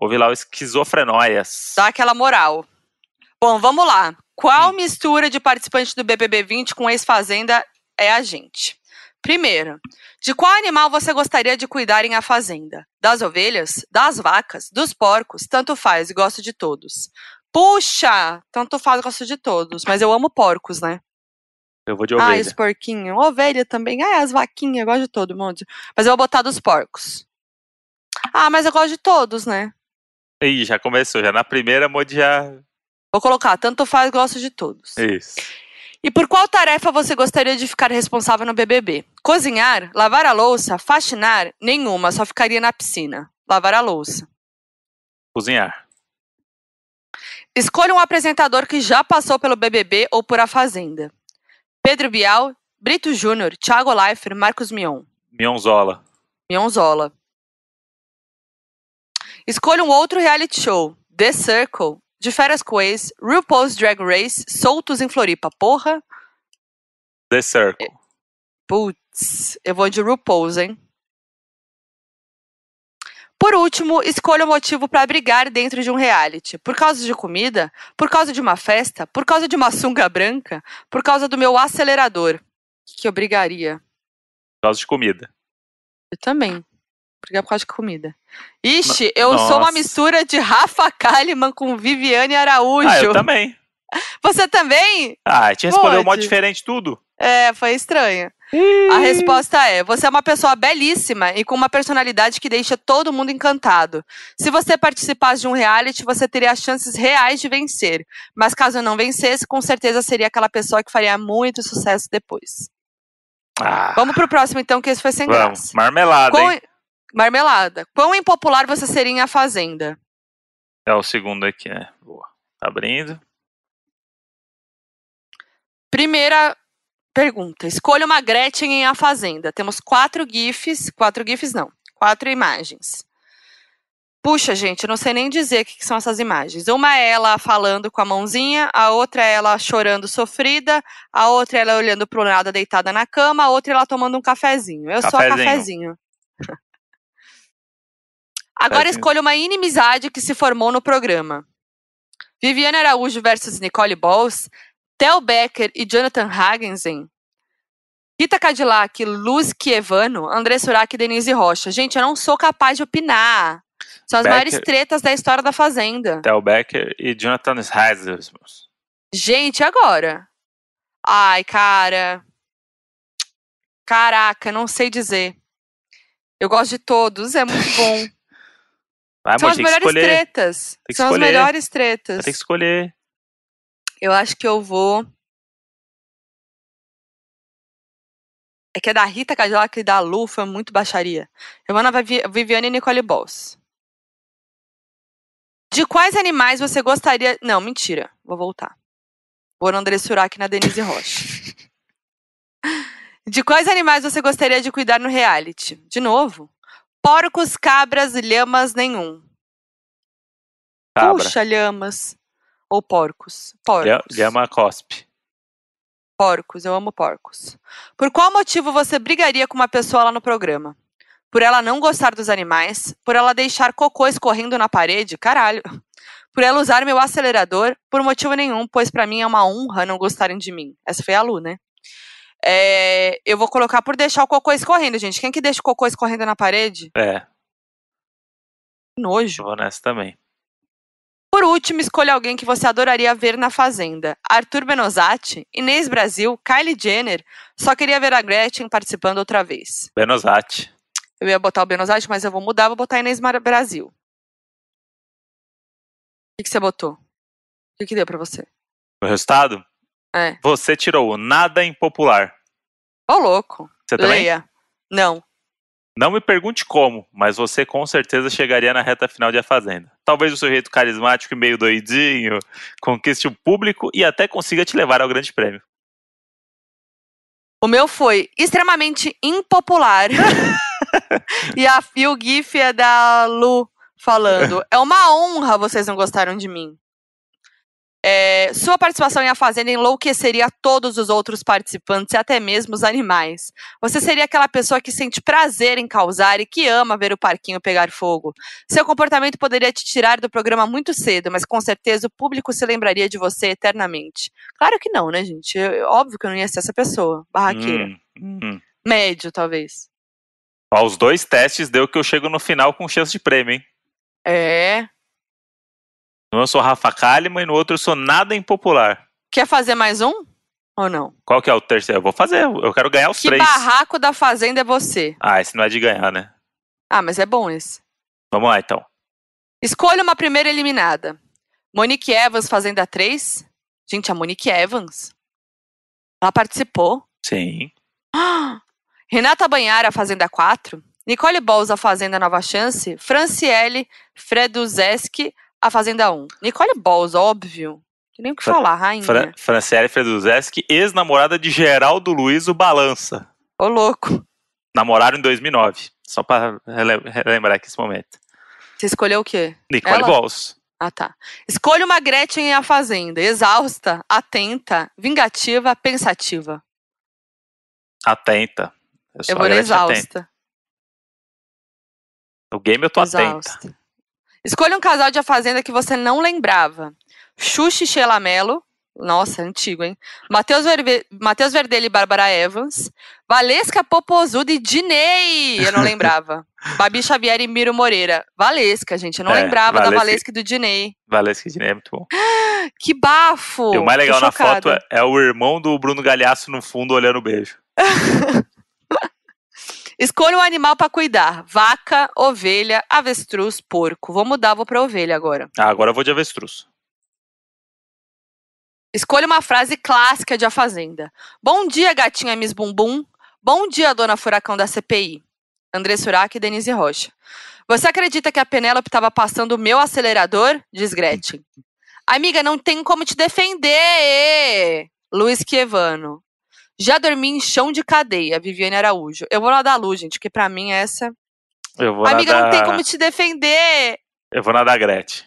ouve lá o Esquizofrenóias. Dá aquela moral. Bom, vamos lá. Qual mistura de participantes do BBB 20 com ex-fazenda é a gente? Primeiro, de qual animal você gostaria de cuidar em A Fazenda? Das ovelhas? Das vacas? Dos porcos? Tanto faz, gosto de todos. Puxa! Tanto faz, gosto de todos. Mas eu amo porcos, né? Eu vou de Ah, ovelha. os porquinhos. Ovelha também. Ah, as vaquinhas, eu gosto de todo mundo. Mas eu vou botar dos porcos. Ah, mas eu gosto de todos, né? Ih, já começou. Já na primeira, Modi já. Vou colocar, tanto faz, gosto de todos. Isso. E por qual tarefa você gostaria de ficar responsável no BBB? Cozinhar? Lavar a louça? Faxinar? Nenhuma, só ficaria na piscina. Lavar a louça. Cozinhar. Escolha um apresentador que já passou pelo BBB ou por A Fazenda. Pedro Bial, Brito Júnior, Thiago Leifert, Marcos Mion. Mionzola. Mionzola. Escolha um outro reality show. The Circle, De Férias com Ex, RuPaul's Drag Race, Soltos em Floripa. Porra, The Circle. putz, eu vou de RuPaul's, hein? Por último, escolha o motivo para brigar dentro de um reality. Por causa de comida? Por causa de uma festa? Por causa de uma sunga branca? Por causa do meu acelerador? Que eu brigaria? Por causa de comida. Eu também. Brigar por causa de comida. Ixi, eu sou uma Nossa. mistura de Rafa Kalimann com Viviane Araújo. Ah, eu também. Você também? Ah, te respondeu um modo diferente tudo. É, foi estranho. A resposta é: você é uma pessoa belíssima e com uma personalidade que deixa todo mundo encantado. Se você participasse de um reality, você teria chances reais de vencer. Mas caso não vencesse, com certeza seria aquela pessoa que faria muito sucesso depois. Ah, Vamos pro próximo, então, que esse foi sem vamos. graça. Marmelada, Quão... hein? Marmelada. Quão impopular você seria em A Fazenda? É o segundo aqui, né? Boa. Tá abrindo. Primeira pergunta. Escolha uma Gretchen em A Fazenda. Temos quatro GIFs. Quatro GIFs, não. Quatro imagens. Puxa, gente, eu não sei nem dizer o que que são essas imagens. Uma é ela falando com a mãozinha, a outra é ela chorando sofrida, a outra é ela olhando pro nada deitada na cama, a outra é ela tomando um cafezinho. Eu sou a Cafezinho. Agora escolha uma inimizade que se formou no programa. Viviane Araújo versus Nicole Balls, Theo Becker e Jonathan Hagensen. Rita Cadillac, Luz Kievano, André Surak e Denise Rocha. Gente, eu não sou capaz de opinar. São as Becker. maiores tretas da história da Fazenda. Theo Becker e Jonathan Hazers. Gente, agora? Ai, cara. Caraca, não sei dizer. Eu gosto de todos, é muito bom. Vai, São amor, as melhores tretas. Tem que São as escolher. melhores tretas. Tem que escolher. Eu acho que eu vou. É que a da Rita Cadillac e da Lu foi muito baixaria. Eu vou na Vivi- Viviane e Nicole Boss. De quais animais você gostaria. Não, mentira. Vou voltar. Vou no André Surak na Denise Rocha. De quais animais você gostaria de cuidar no reality? De novo. Porcos, cabras, lhamas, nenhum. Cabra. Puxa, lhamas. Ou porcos. Porcos. Lha- Lhama Cospe. Porcos, eu amo porcos. Por qual motivo você brigaria com uma pessoa lá no programa? Por ela não gostar dos animais? Por ela deixar cocô escorrendo na parede? Caralho. Por ela usar meu acelerador? Por motivo nenhum, pois pra mim é uma honra não gostarem de mim. Essa foi a Lu, né? É, eu vou colocar por deixar o cocô escorrendo, gente. Quem que deixa o cocô escorrendo na parede? É, Nojo. vou nessa também. Por último, escolha alguém que você adoraria ver na Fazenda. Arthur Benozati, Inês Brasil, Kylie Jenner. Só queria ver a Gretchen participando outra vez. Benozati. Eu ia botar o Benozati, mas eu vou mudar, vou botar Inês Brasil. O que, que você botou? O que, que deu pra você? O resultado? É. Você tirou o nada impopular. Ô, louco. Você também? Leia. Não. Não me pergunte como, mas você com certeza chegaria na reta final de A Fazenda. Talvez o seu jeito carismático e meio doidinho conquiste o público e até consiga te levar ao grande prêmio. O meu foi extremamente impopular. e, a, e o GIF é da Lu falando. É uma honra vocês não gostaram de mim. É, sua participação em A Fazenda enlouqueceria todos os outros participantes e até mesmo os animais. Você seria aquela pessoa que sente prazer em causar e que ama ver o parquinho pegar fogo. Seu comportamento poderia te tirar do programa muito cedo, mas com certeza o público se lembraria de você eternamente. Claro que não, né, gente? Eu- óbvio que eu não ia ser essa pessoa. Barraqueira. Hum, hum. Médio, talvez. Ó, os dois testes deu que eu chego no final com chance de prêmio, hein? É. Eu sou Rafa Kalimann e no outro eu sou nada impopular. Quer fazer mais um? Ou não? Qual que é o terceiro? Eu vou fazer, eu quero ganhar os Que três. barraco da fazenda é você? Ah, esse não é de ganhar, né? Ah, mas é bom esse. Vamos lá, então. Escolha uma primeira eliminada. Monique Evans, Fazenda 3. Gente, a Monique Evans. Ela participou. Sim. Ah! Renata Banhara, Fazenda 4. Nicole Balls, a Fazenda Nova Chance. Franciele Freduzeski, a Fazenda 1. Nicole Balls, óbvio. Tem nem o que Fra- falar, rainha. Fra Franciele Freduzeski, ex-namorada de Geraldo Luiz, o Balança. Ô, louco. Namoraram em 2009. Só pra rele- relembrar aqui esse momento. Você escolheu o quê? Nicole Ela? Balls. Ah, tá. Escolha uma Gretchen em A Fazenda. Exausta, atenta, vingativa, pensativa. Atenta. Eu, Eu vou na Gretchen atenta. exausta. No game eu tô atenta. Escolha um casal de A Fazenda que você não lembrava. Xuxa e Sheila Mello. Nossa, antigo, hein? Matheus Verve... Matheus Verdelho e Bárbara Evans. Valesca Popozuda e Dinei. Eu não lembrava. Babi Xavier e Miro Moreira. Valesca, gente. Eu não É, lembrava da Valesca- Valesca e do Dinei. Valesca Dinei é muito bom. Que bafo! e o mais legal na foto é, é o irmão do Bruno Galhaço no fundo olhando o beijo. Escolha um animal pra cuidar: vaca, ovelha, avestruz, porco. Vou mudar, vou pra ovelha agora. Ah, agora eu vou de avestruz. Escolha uma frase clássica de A Fazenda. Bom dia, gatinha Miss Bumbum. Bom dia, dona Furacão da CPI. André Surak e Denise Rocha. Você acredita que a Penélope estava passando o meu acelerador? Diz Gretchen. Amiga, não tem como te defender. Luiz Chievano. Já dormi em chão de cadeia, Viviane Araújo. Eu vou lá da luz, gente, que pra mim essa. Eu vou Amiga, na não tem como te defender. Eu vou na da Gretchen.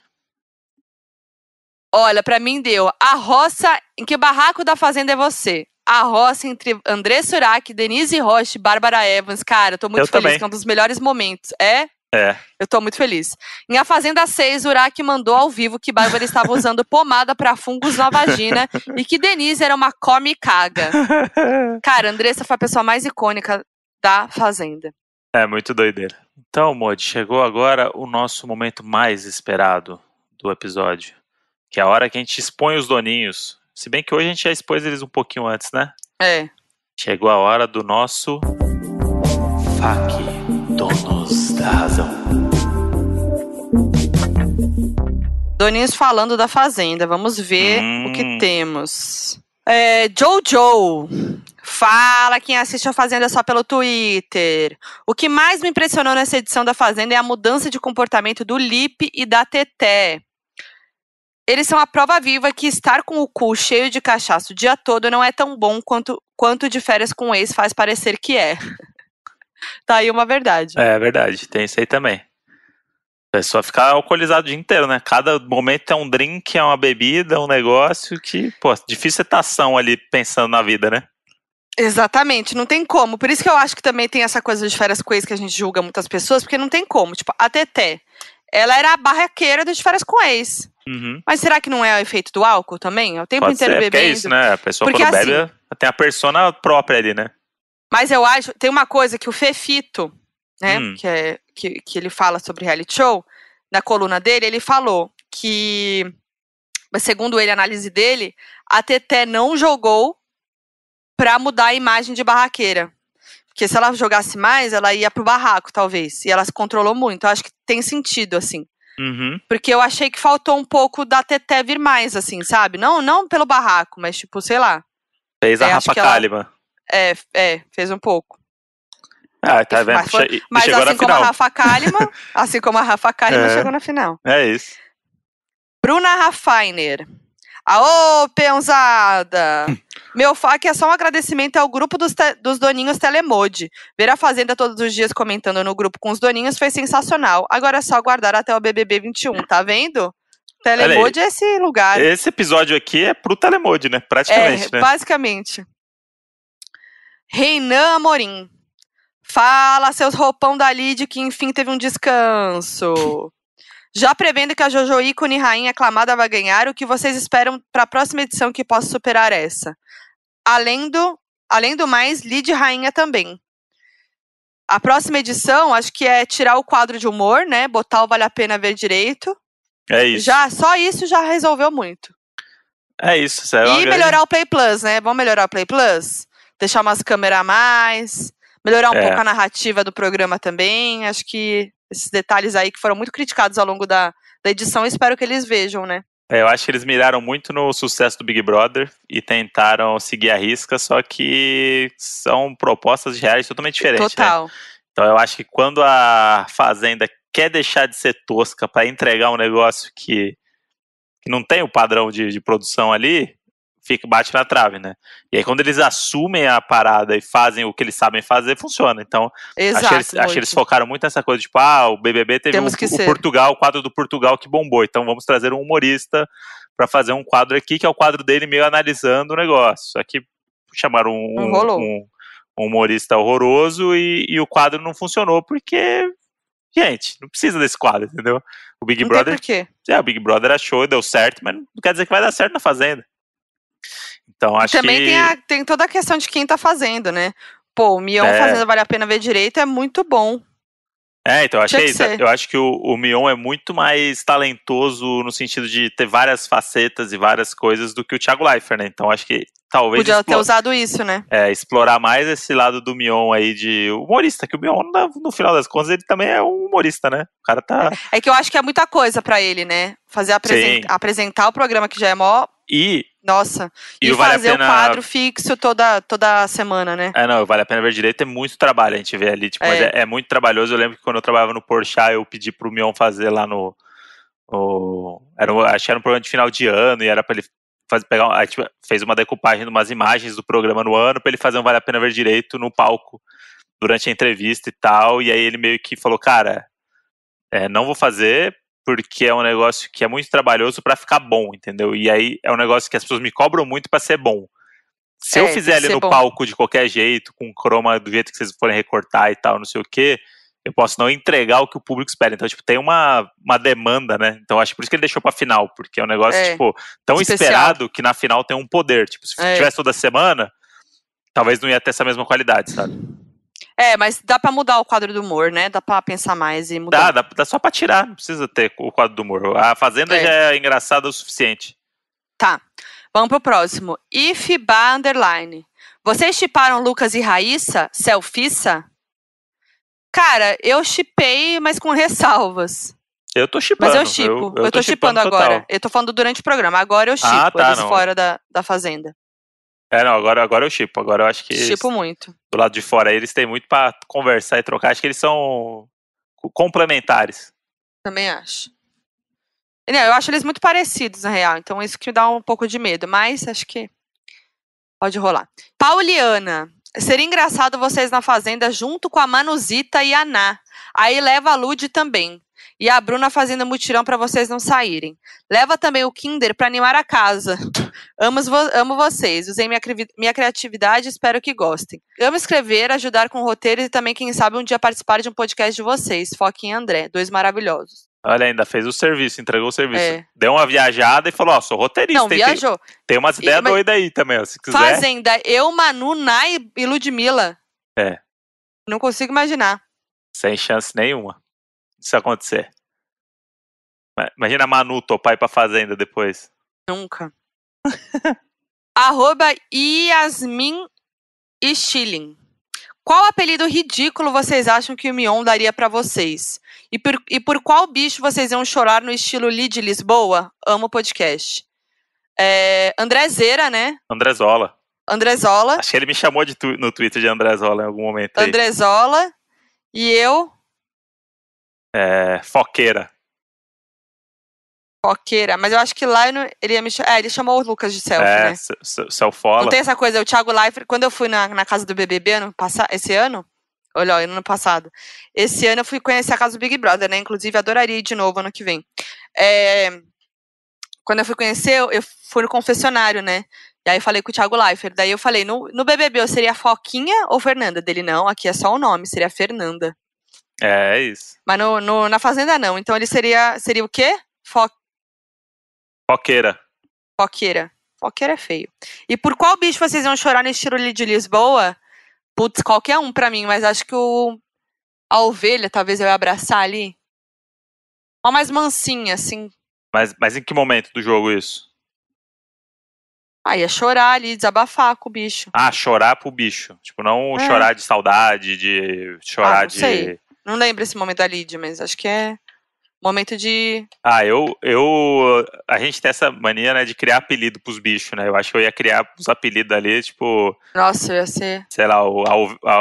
Olha, pra mim deu. A roça. Em que barraco da fazenda é você? A roça entre André Surak, Denise Rocha e Bárbara Evans. Cara, eu tô muito Eu feliz, também. que é um dos melhores momentos. É? É. Eu tô muito feliz. Em A Fazenda 6, Uraki mandou ao vivo que Bárbara estava usando pomada pra fungos na vagina e que Denise era uma come caga. Cara, Andressa foi a pessoa mais icônica da Fazenda. É muito doideira. Então, Mod, chegou agora o nosso momento mais esperado do episódio. Que é a hora que a gente expõe os doninhos. Se bem que hoje a gente já expôs eles um pouquinho antes, né? É. Chegou a hora do nosso. FAQ Donos da Razão. Doninhos falando da Fazenda. Vamos ver Hum. o que temos. É, Jojo. Fala quem assiste a Fazenda só pelo Twitter. O que mais me impressionou nessa edição da Fazenda é a mudança de comportamento do Lipe e da Teté. Eles são a prova viva que estar com o cu cheio de cachaça o dia todo não é tão bom quanto, quanto de férias com o ex faz parecer que é. Tá aí uma verdade. É verdade, tem isso aí também. A pessoa fica alcoolizado o dia inteiro, né? Cada momento é um drink, é uma bebida, um negócio que, pô, difícil ter ação ali pensando na vida, né? Exatamente, não tem como. Por isso que eu acho que também tem essa coisa de férias com ex que a gente julga muitas pessoas, porque não tem como. Tipo, a Teté, ela era a barraqueira de férias com ex. Uhum. Mas será que não é o efeito do álcool também? É o tempo Pode inteiro ser, porque bebendo. é isso, né? A pessoa Porque quando assim- bebe tem a persona própria ali, né? Mas eu acho, tem uma coisa que o Fefito, né, Hum. que, é, que, que ele fala sobre reality show, na coluna dele, ele falou que, segundo ele, a análise dele, a Teté não jogou pra mudar a imagem de barraqueira. Porque se ela jogasse mais, ela ia pro barraco, talvez. E ela se controlou muito. Eu acho que tem sentido, assim. Uhum. Porque eu achei que faltou um pouco da Teté vir mais, assim, sabe? Não, não pelo barraco, mas tipo, sei lá. Fez a É, acho Rafa que ela- Kalimann. É, é, fez um pouco. Ah, tá vendo? Mas foi- Che- Mas chegou assim na como a final. Rafa Kalimann, assim como a Rafa Kalimann É. chegou na final. É isso. Bruna Rafainer. Aô, peãozada! Meu fac é só um agradecimento ao grupo dos, dos doninhos Telemode. Ver a Fazenda todos os dias comentando no grupo com os doninhos foi sensacional. Agora é só aguardar até o BBB 21, tá vendo? Telemode é esse lugar. Esse episódio aqui é pro Telemode, né? Praticamente, é, né? basicamente. Reinan Amorim. Fala, seus roupão da Lid, que enfim teve um descanso. Já prevendo que a Jojo ícone rainha aclamada vai ganhar, o que vocês esperam para a próxima edição que possa superar essa? Além do, além do mais, Lid rainha também. A próxima edição, acho que é tirar o quadro de humor, né? Botar o Vale a Pena Ver Direito. É isso. Já, só isso já resolveu muito. É isso. uma E grande- melhorar o Play Plus, né? Vamos melhorar o Play Plus? Deixar umas câmeras a mais. Melhorar um É. pouco a narrativa do programa também. Acho que esses detalhes aí que foram muito criticados ao longo da, da edição, espero que eles vejam, né? É, eu acho que eles miraram muito no sucesso do Big Brother e tentaram seguir a risca, só que são propostas de reality totalmente diferentes. né? Total. Então eu acho que quando a Fazenda quer deixar de ser tosca para entregar um negócio que, que não tem o padrão de, de produção ali, fica bate na trave, né? E aí quando eles assumem a parada e fazem o que eles sabem fazer, funciona. Então Exato. acho, que eles, acho que eles focaram muito nessa coisa, tipo, ah, o BBB teve Temos o. Portugal, o quadro do Portugal que bombou, então vamos trazer um humorista para fazer um quadro aqui, que é o quadro dele meio analisando o negócio. Só que chamaram um, um- um humorista horroroso e, e o quadro não funcionou porque, gente, não precisa desse quadro, entendeu? O Big Não Brother, porquê. é, o Big Brother achou, deu certo, mas não quer dizer que vai dar certo na Fazenda. Então acho Também que tem, a- tem toda a questão de quem tá fazendo, né? Pô, o Mion É. fazendo Vale a Pena Ver Direito é muito bom. É, então, eu acho que é. Eu acho que o, o Mion é muito mais talentoso no sentido de ter várias facetas e várias coisas do que o Thiago Leifert, né? Então, acho que talvez Podia ter explo- usado isso, né? é, explorar mais esse lado do Mion aí de humorista, que o Mion, no final das contas, ele também é um humorista, né? O cara tá. É que eu acho que é muita coisa pra ele, né? Fazer apresen- Sim. apresentar o programa que já é mó. E, Nossa. e, E, Vale fazer Pena. o quadro fixo toda, toda semana, né? É, não, Vale a Pena Ver Direito é muito trabalho, a gente vê ali, tipo, mas É. é, é muito trabalhoso. Eu lembro que quando eu trabalhava no Porchat, eu pedi pro Mion fazer lá no. no era, acho que era um programa de final de ano e era pra ele fazer, pegar. gente fez uma decupagem de umas imagens do programa no ano pra ele fazer um Vale a Pena Ver Direito no palco durante a entrevista e tal. E aí ele meio que falou, cara, é, não vou fazer porque é um negócio que é muito trabalhoso pra ficar bom, entendeu? E aí é um negócio que as pessoas me cobram muito pra ser bom. Se É, eu fizer ali no bom. palco de qualquer jeito, com croma do jeito que vocês forem recortar e tal, não sei o quê, eu posso não entregar o que o público espera. Então, tipo, tem uma, uma demanda, né? Então, acho que por isso que ele deixou pra final, porque é um negócio, É. tipo, tão Especial. esperado que na final tem um poder. Tipo, se É. tivesse toda semana, talvez não ia ter essa mesma qualidade, sabe? É, mas dá pra mudar o quadro do humor, né? Dá pra pensar mais e mudar. Dá, dá, dá só pra tirar, não precisa ter o quadro do humor. A Fazenda É. já é engraçada o suficiente. Tá. Vamos pro próximo. Ifba Underline. Vocês chiparam Lucas e Raíssa? Selfissa? Cara, eu chipei, mas com ressalvas. Eu tô chipando. Mas eu chipo. Eu, tô chipando total. agora. Eu tô falando durante o programa. Agora eu chipo Ah, tá, eles não. fora da, da fazenda. É, não, agora, agora eu chipo. Agora eu acho que eles- Chipo muito. do lado de fora eles têm muito pra conversar e trocar. Acho que eles são complementares. Também acho. Não, eu acho eles muito parecidos, na real. Então isso que me dá um pouco de medo. Mas acho que pode rolar. Pauliana. Seria engraçado vocês na fazenda junto com a Manuzita e a Ná. Aí leva a Lud também. E a Bruna fazendo mutirão pra vocês não saírem. Leva também o Kinder pra animar a casa. Amo, vo- amo vocês. Usei minha, crivi- minha criatividade espero que gostem. Amo escrever, ajudar com roteiros e também, quem sabe, um dia participar de um podcast de vocês. Foquinha e André, dois maravilhosos. Olha, ainda fez o serviço, entregou o serviço. É. Deu uma viajada e falou: Ó, sou roteirista. Não, tem, tem, viajou. tem umas E- ideias doidas aí também, ó, se quiser. Fazenda, eu, Manu, Nai e Ludmilla. É. Não consigo imaginar. Sem chance nenhuma disso acontecer. Ma- Imagina a Manu topar ir pra fazenda depois. Nunca. Arroba Yasmin Schilling. Qual apelido ridículo vocês acham que o Mion daria pra vocês? E por, e por qual bicho vocês iam chorar no estilo Lee de Lisboa? Amo o podcast. É, Andrezeira, né? Andrezola. Andrezola. Acho que ele me chamou de tu- no Twitter de Andrezola em algum momento aí. Andrezola. E eu, É, foqueira. Coqueira. Mas eu acho que lá ele ia me chamar. É, ele chamou o Lucas de selfie, é, né? se- se- Selfola. Não tem essa coisa, o Thiago Leifert, quando eu fui na, na casa do BBB ano passa, esse ano, olha, ó, ano passado, esse ano eu fui conhecer a casa do Big Brother, né, inclusive adoraria ir de novo ano que vem. É, quando eu fui conhecer, eu, eu fui no confessionário, né, e aí eu falei com o Thiago Leifert, daí eu falei, no, no BBB eu seria Foquinha ou Fernanda? Dele, não, aqui é só o nome, seria Fernanda. É, é isso. Mas no, no- na Fazenda não, então ele seria, seria o quê? Fo, Foqueira. Foqueira. Foqueira é feio. E por qual bicho vocês iam chorar no estilo de Lisboa? Putz, qualquer um pra mim, mas acho que o. A ovelha, talvez eu ia abraçar ali. Uma mais mansinha, assim. Mas, mas em que momento do jogo isso? Ah, ia chorar ali, desabafar com o bicho. Ah, chorar pro bicho. Tipo, não É. chorar de saudade, de chorar Ah, de. sei. Não lembro esse momento da Lídia, mas acho que é momento de. Ah, eu, eu. A gente tem essa mania, né, de criar apelido pros bichos, né? Eu acho que eu ia criar os apelidos ali, tipo, Nossa, eu ia ser. sei lá, o, a,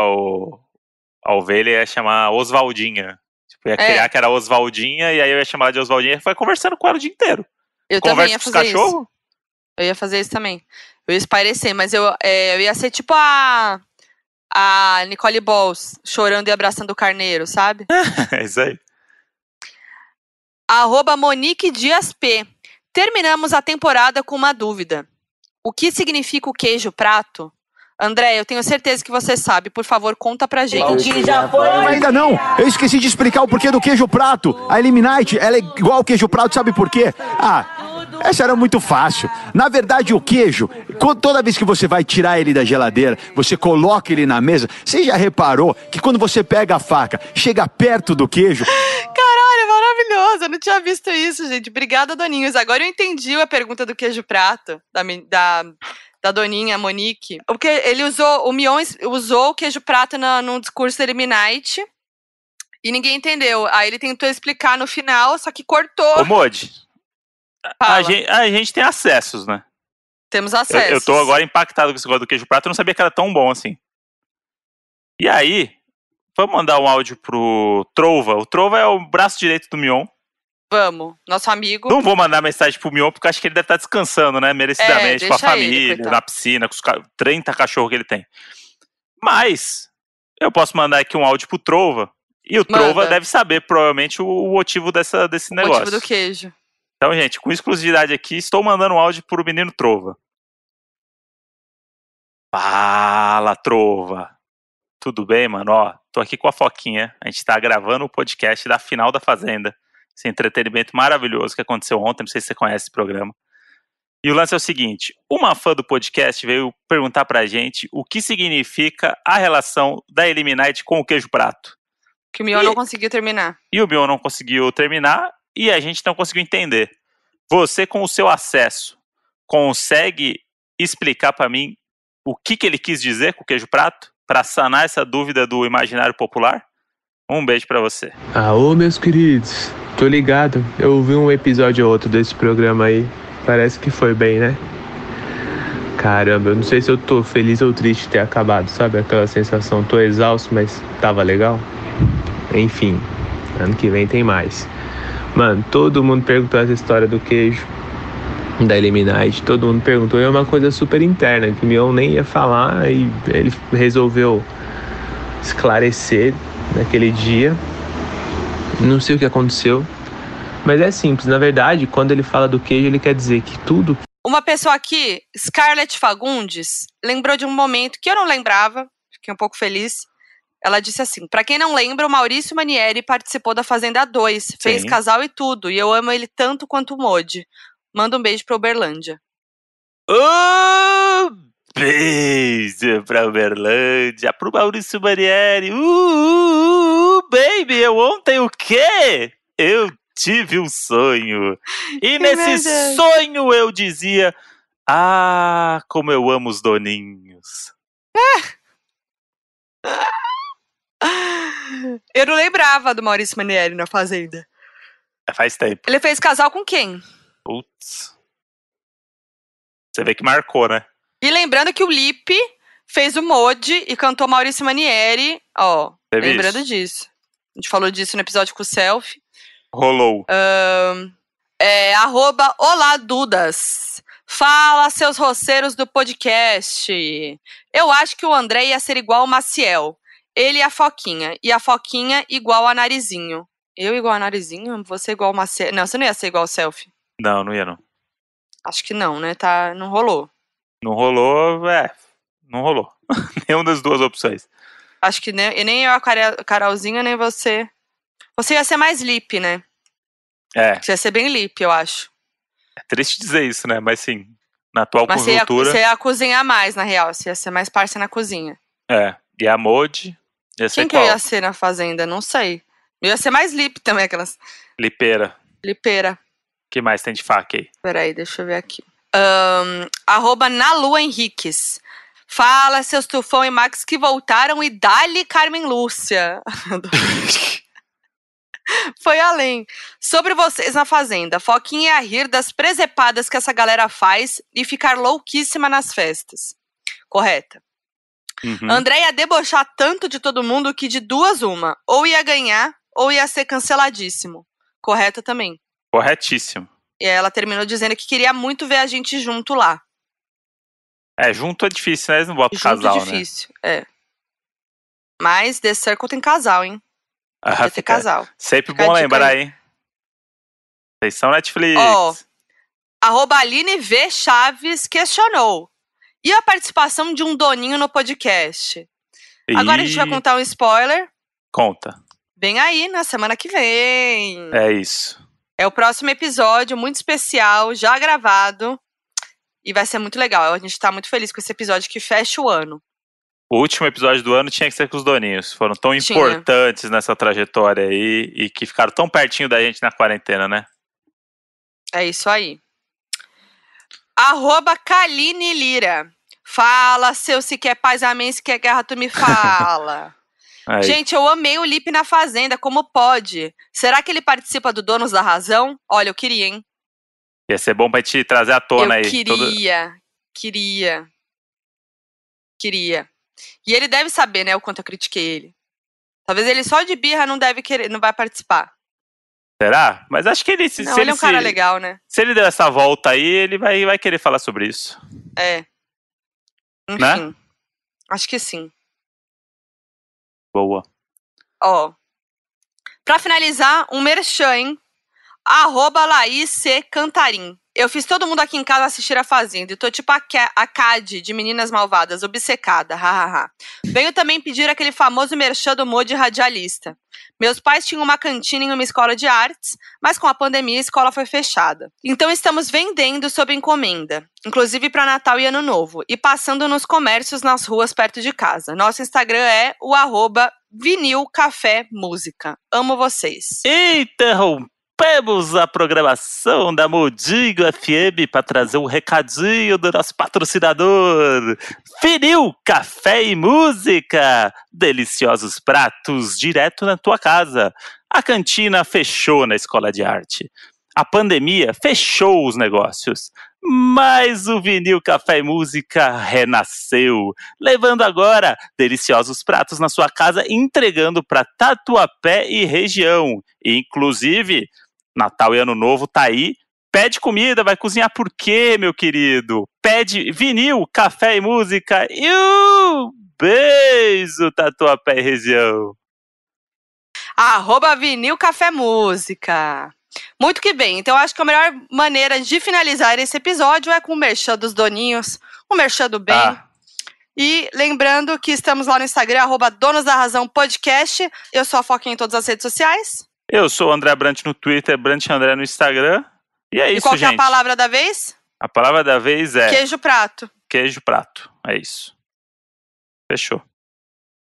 a, ovelha ia chamar Oswaldinha. Tipo, ia É. criar que era Oswaldinha, e aí eu ia chamar de Oswaldinha e foi conversando com ela o dia inteiro. Eu também Conversa ia com os fazer isso. cachorros? Eu ia fazer isso também. Eu ia espairecer, mas eu, é, eu ia ser tipo a. A Nicole Balls, chorando e abraçando o carneiro, sabe? É isso aí. Arroba Monique Dias P. Terminamos a temporada com uma dúvida. O que significa o queijo prato? André, eu tenho certeza que você sabe. Por favor, conta pra gente. Ainda não, eu esqueci de explicar o porquê do queijo prato. A Eliminite, ela é igual ao queijo prato, sabe por quê? Ah, essa era muito fácil. Na verdade, o queijo, toda vez que você vai tirar ele da geladeira, você coloca ele na mesa, você já reparou que quando você pega a faca, chega perto do queijo, Caralho, maravilhoso. Eu não tinha visto isso, gente. Obrigada, Doninhos. Agora eu entendi a pergunta do queijo prato, da, da, da Doninha Monique. Porque ele usou, o Mion usou o queijo prato na, num discurso da Eliminite. E ninguém entendeu. Aí ele tentou explicar no final, só que cortou. Ô, Modi, a gente, a gente tem acessos, né? Temos Eu, acesso. eu tô agora impactado com esse negócio do queijo prato, eu não sabia que era tão bom assim. E aí, vamos mandar um áudio pro Trova. O Trova é o braço direito do Mion. Vamos. Nosso amigo. Não vou mandar mensagem pro Mion, porque acho que ele deve estar descansando, né? Merecidamente, É, com a ele, família, coitado. na piscina, com os ca- 30 cachorros que ele tem. Mas, eu posso mandar aqui um áudio pro Trova. E o Manda. Trova deve saber, provavelmente, o, o motivo dessa, desse o negócio. motivo do queijo. Então, gente, com exclusividade aqui, estou mandando um áudio pro menino Trova. Fala, Trova. Tudo bem, mano? Ó, tô aqui com a Foquinha. A gente tá gravando o podcast da final da Fazenda. Esse entretenimento maravilhoso que aconteceu ontem. Não sei se você conhece esse programa. E o lance é o seguinte: uma fã do podcast veio perguntar pra gente o que significa a relação da Eliminite com o queijo prato. Que o Mion E- não conseguiu terminar. E o Bion não conseguiu terminar e a gente não conseguiu entender. Você, com o seu acesso, consegue explicar pra mim o que, que ele quis dizer com o queijo prato? Pra sanar essa dúvida do imaginário popular? Um beijo pra você. Aô, meus queridos, tô ligado. Eu ouvi um episódio ou outro desse programa aí. Parece que foi bem, né? Caramba, eu não sei se eu tô feliz ou triste de ter acabado, sabe? Aquela sensação, tô exausto, mas tava legal. Enfim, ano que vem tem mais. Mano, todo mundo perguntou essa história do queijo, da Eliminite, todo mundo perguntou. E é uma coisa super interna, que o Mion nem ia falar e ele resolveu esclarecer naquele dia. Não sei o que aconteceu, mas é simples. Na verdade, quando ele fala do queijo, ele quer dizer que tudo Uma pessoa aqui, Scarlett Fagundes, lembrou de um momento que eu não lembrava, fiquei um pouco feliz. Ela disse assim: Pra quem não lembra, o Maurício Manieri participou da Fazenda 2, fez Sim. casal e tudo, e eu amo ele tanto quanto o Modi. Manda um beijo pra Uberlândia. Um beijo pra Uberlândia, pro Maurício Manieri. Uh, uh, uh, baby, eu ontem o quê? Eu tive um sonho. E nesse verdade. sonho eu dizia: Ah, como eu amo os doninhos. Eu não lembrava do Maurício Manieri na Fazenda. É, Faz tempo. Ele fez casal com quem? Putz. Você vê que marcou, né? E lembrando que o Lipe fez o Modi e cantou Maurício Manieri. Ó, Teve lembrando isso. disso. A gente falou disso no episódio com o Selfie. Rolou. É, arroba Olá Dudas. Fala, seus roceiros do podcast. Eu acho que o André ia ser igual o Maciel. Ele e a Foquinha. E a Foquinha igual a Narizinho. Eu igual a Narizinho? Você igual Maciel. Não, você não ia ser igual o Selfie. Não, não ia não. Acho que não, né? Tá, não rolou. Não rolou, é. Não rolou. Nenhuma das duas opções. Acho que nem, nem eu, a Carolzinha, nem você. Você ia ser mais lip, né? É, Você ia ser bem lip, eu acho. é triste dizer isso, né? Mas sim, na atual Mas você ia, conjuntura. você ia cozinhar mais, na real. Você ia ser mais parça na cozinha. É. E a Modi Quem que qual? ia ser na fazenda? Não sei. Ia ser mais lip também, aquelas Lipeira. lipeira. que mais tem de faca aí? Peraí, deixa eu ver aqui. Ahn, arroba Nalu Henriques. Fala, seus Tufão e Max que voltaram e dali Carmen Lúcia. Foi além. Sobre vocês na fazenda. Foquinha ia rir das presepadas que essa galera faz e ficar louquíssima nas festas. Correta. Uhum. André ia debochar tanto de todo mundo que de duas uma. Ou ia ganhar, ou ia ser canceladíssimo. Correta também. Corretíssimo. E aí ela terminou dizendo que queria muito ver a gente junto lá. É, junto é difícil, né? Eles não botam junto casal, né? difícil, é. Mas The Circle tem casal, hein? Ah, Podia fica- casal. Sempre Fica bom lembrar, aí. hein? Vocês são Netflix. Ó, Arroba Aline V. Chaves questionou. E a participação de um doninho no podcast? Agora a gente vai contar um spoiler. Conta. Bem aí, na semana que vem. É isso. É o próximo episódio, muito especial, já gravado. E vai ser muito legal. A gente tá muito feliz com esse episódio que fecha o ano. O último episódio do ano tinha que ser com os doninhos. Foram tão Tinha. importantes nessa trajetória aí e que ficaram tão pertinho da gente na quarentena, né? É isso aí. Arroba Kaline Lira. Fala, seu se quer paz, amém, se quer guerra, tu me fala. Gente, eu amei o Lipe na Fazenda, como pode? Será que ele participa do Donos da Razão? Olha, eu queria, hein? Ia ser bom pra te trazer à tona eu aí. Todo- queria, queria, queria. E ele deve saber, né, o quanto eu critiquei ele. Talvez ele só de birra não deve querer, não vai participar. Será? Mas acho que ele se, não, se ele é um cara se- legal, né? se ele deu essa volta aí, ele vai, vai querer falar sobre isso. É. Né? Enfim. Acho que sim. Boa. Ó. Pra finalizar, um merchan, hein? Arroba Laís C. Cantarim. Eu fiz todo mundo aqui em casa assistir a Fazenda. E tô tipo a, Ca- a Cade de Meninas Malvadas, obcecada. Hahaha. Venho também pedir aquele famoso merchan do Mo de radialista. Meus pais tinham uma cantina em uma escola de artes, mas com a pandemia a escola foi fechada. Então estamos vendendo sob encomenda, inclusive para Natal e Ano Novo, e passando nos comércios nas ruas perto de casa. Nosso Instagram é o arroba vinil café música. Amo vocês. Interrompemos a programação da Modingo FM para trazer um recadinho do nosso patrocinador. Vinil Café e Música. Deliciosos pratos direto na tua casa. A cantina fechou na escola de arte. A pandemia fechou os negócios. Mas o Vinil Café e Música renasceu, levando agora deliciosos pratos na sua casa, entregando para Tatuapé e região. Inclusive, Natal e Ano Novo tá aí. Pede comida, vai cozinhar por quê, meu querido? Pede vinil, café e música. E um beijo, Tatuapé e região. Arroba vinil café música. Muito que bem. Então, acho que a melhor maneira de finalizar esse episódio é com o merchan dos doninhos, o merchan do bem. Ah. E lembrando que estamos lá no Instagram, arroba Donos da Razão Podcast. Eu sou a Foquinha em todas as redes sociais. Eu sou o André Brant no Twitter, Brant André no Instagram. E é isso, gente. E qual é a palavra da vez? A palavra da vez é... Queijo prato. Queijo prato, é isso. Fechou.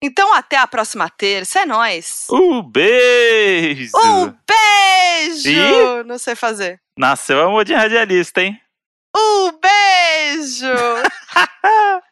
Então até a próxima terça, é nóis. Um beijo! Um beijo! E... Não sei fazer. Nasceu amor de radialista, hein? Um beijo!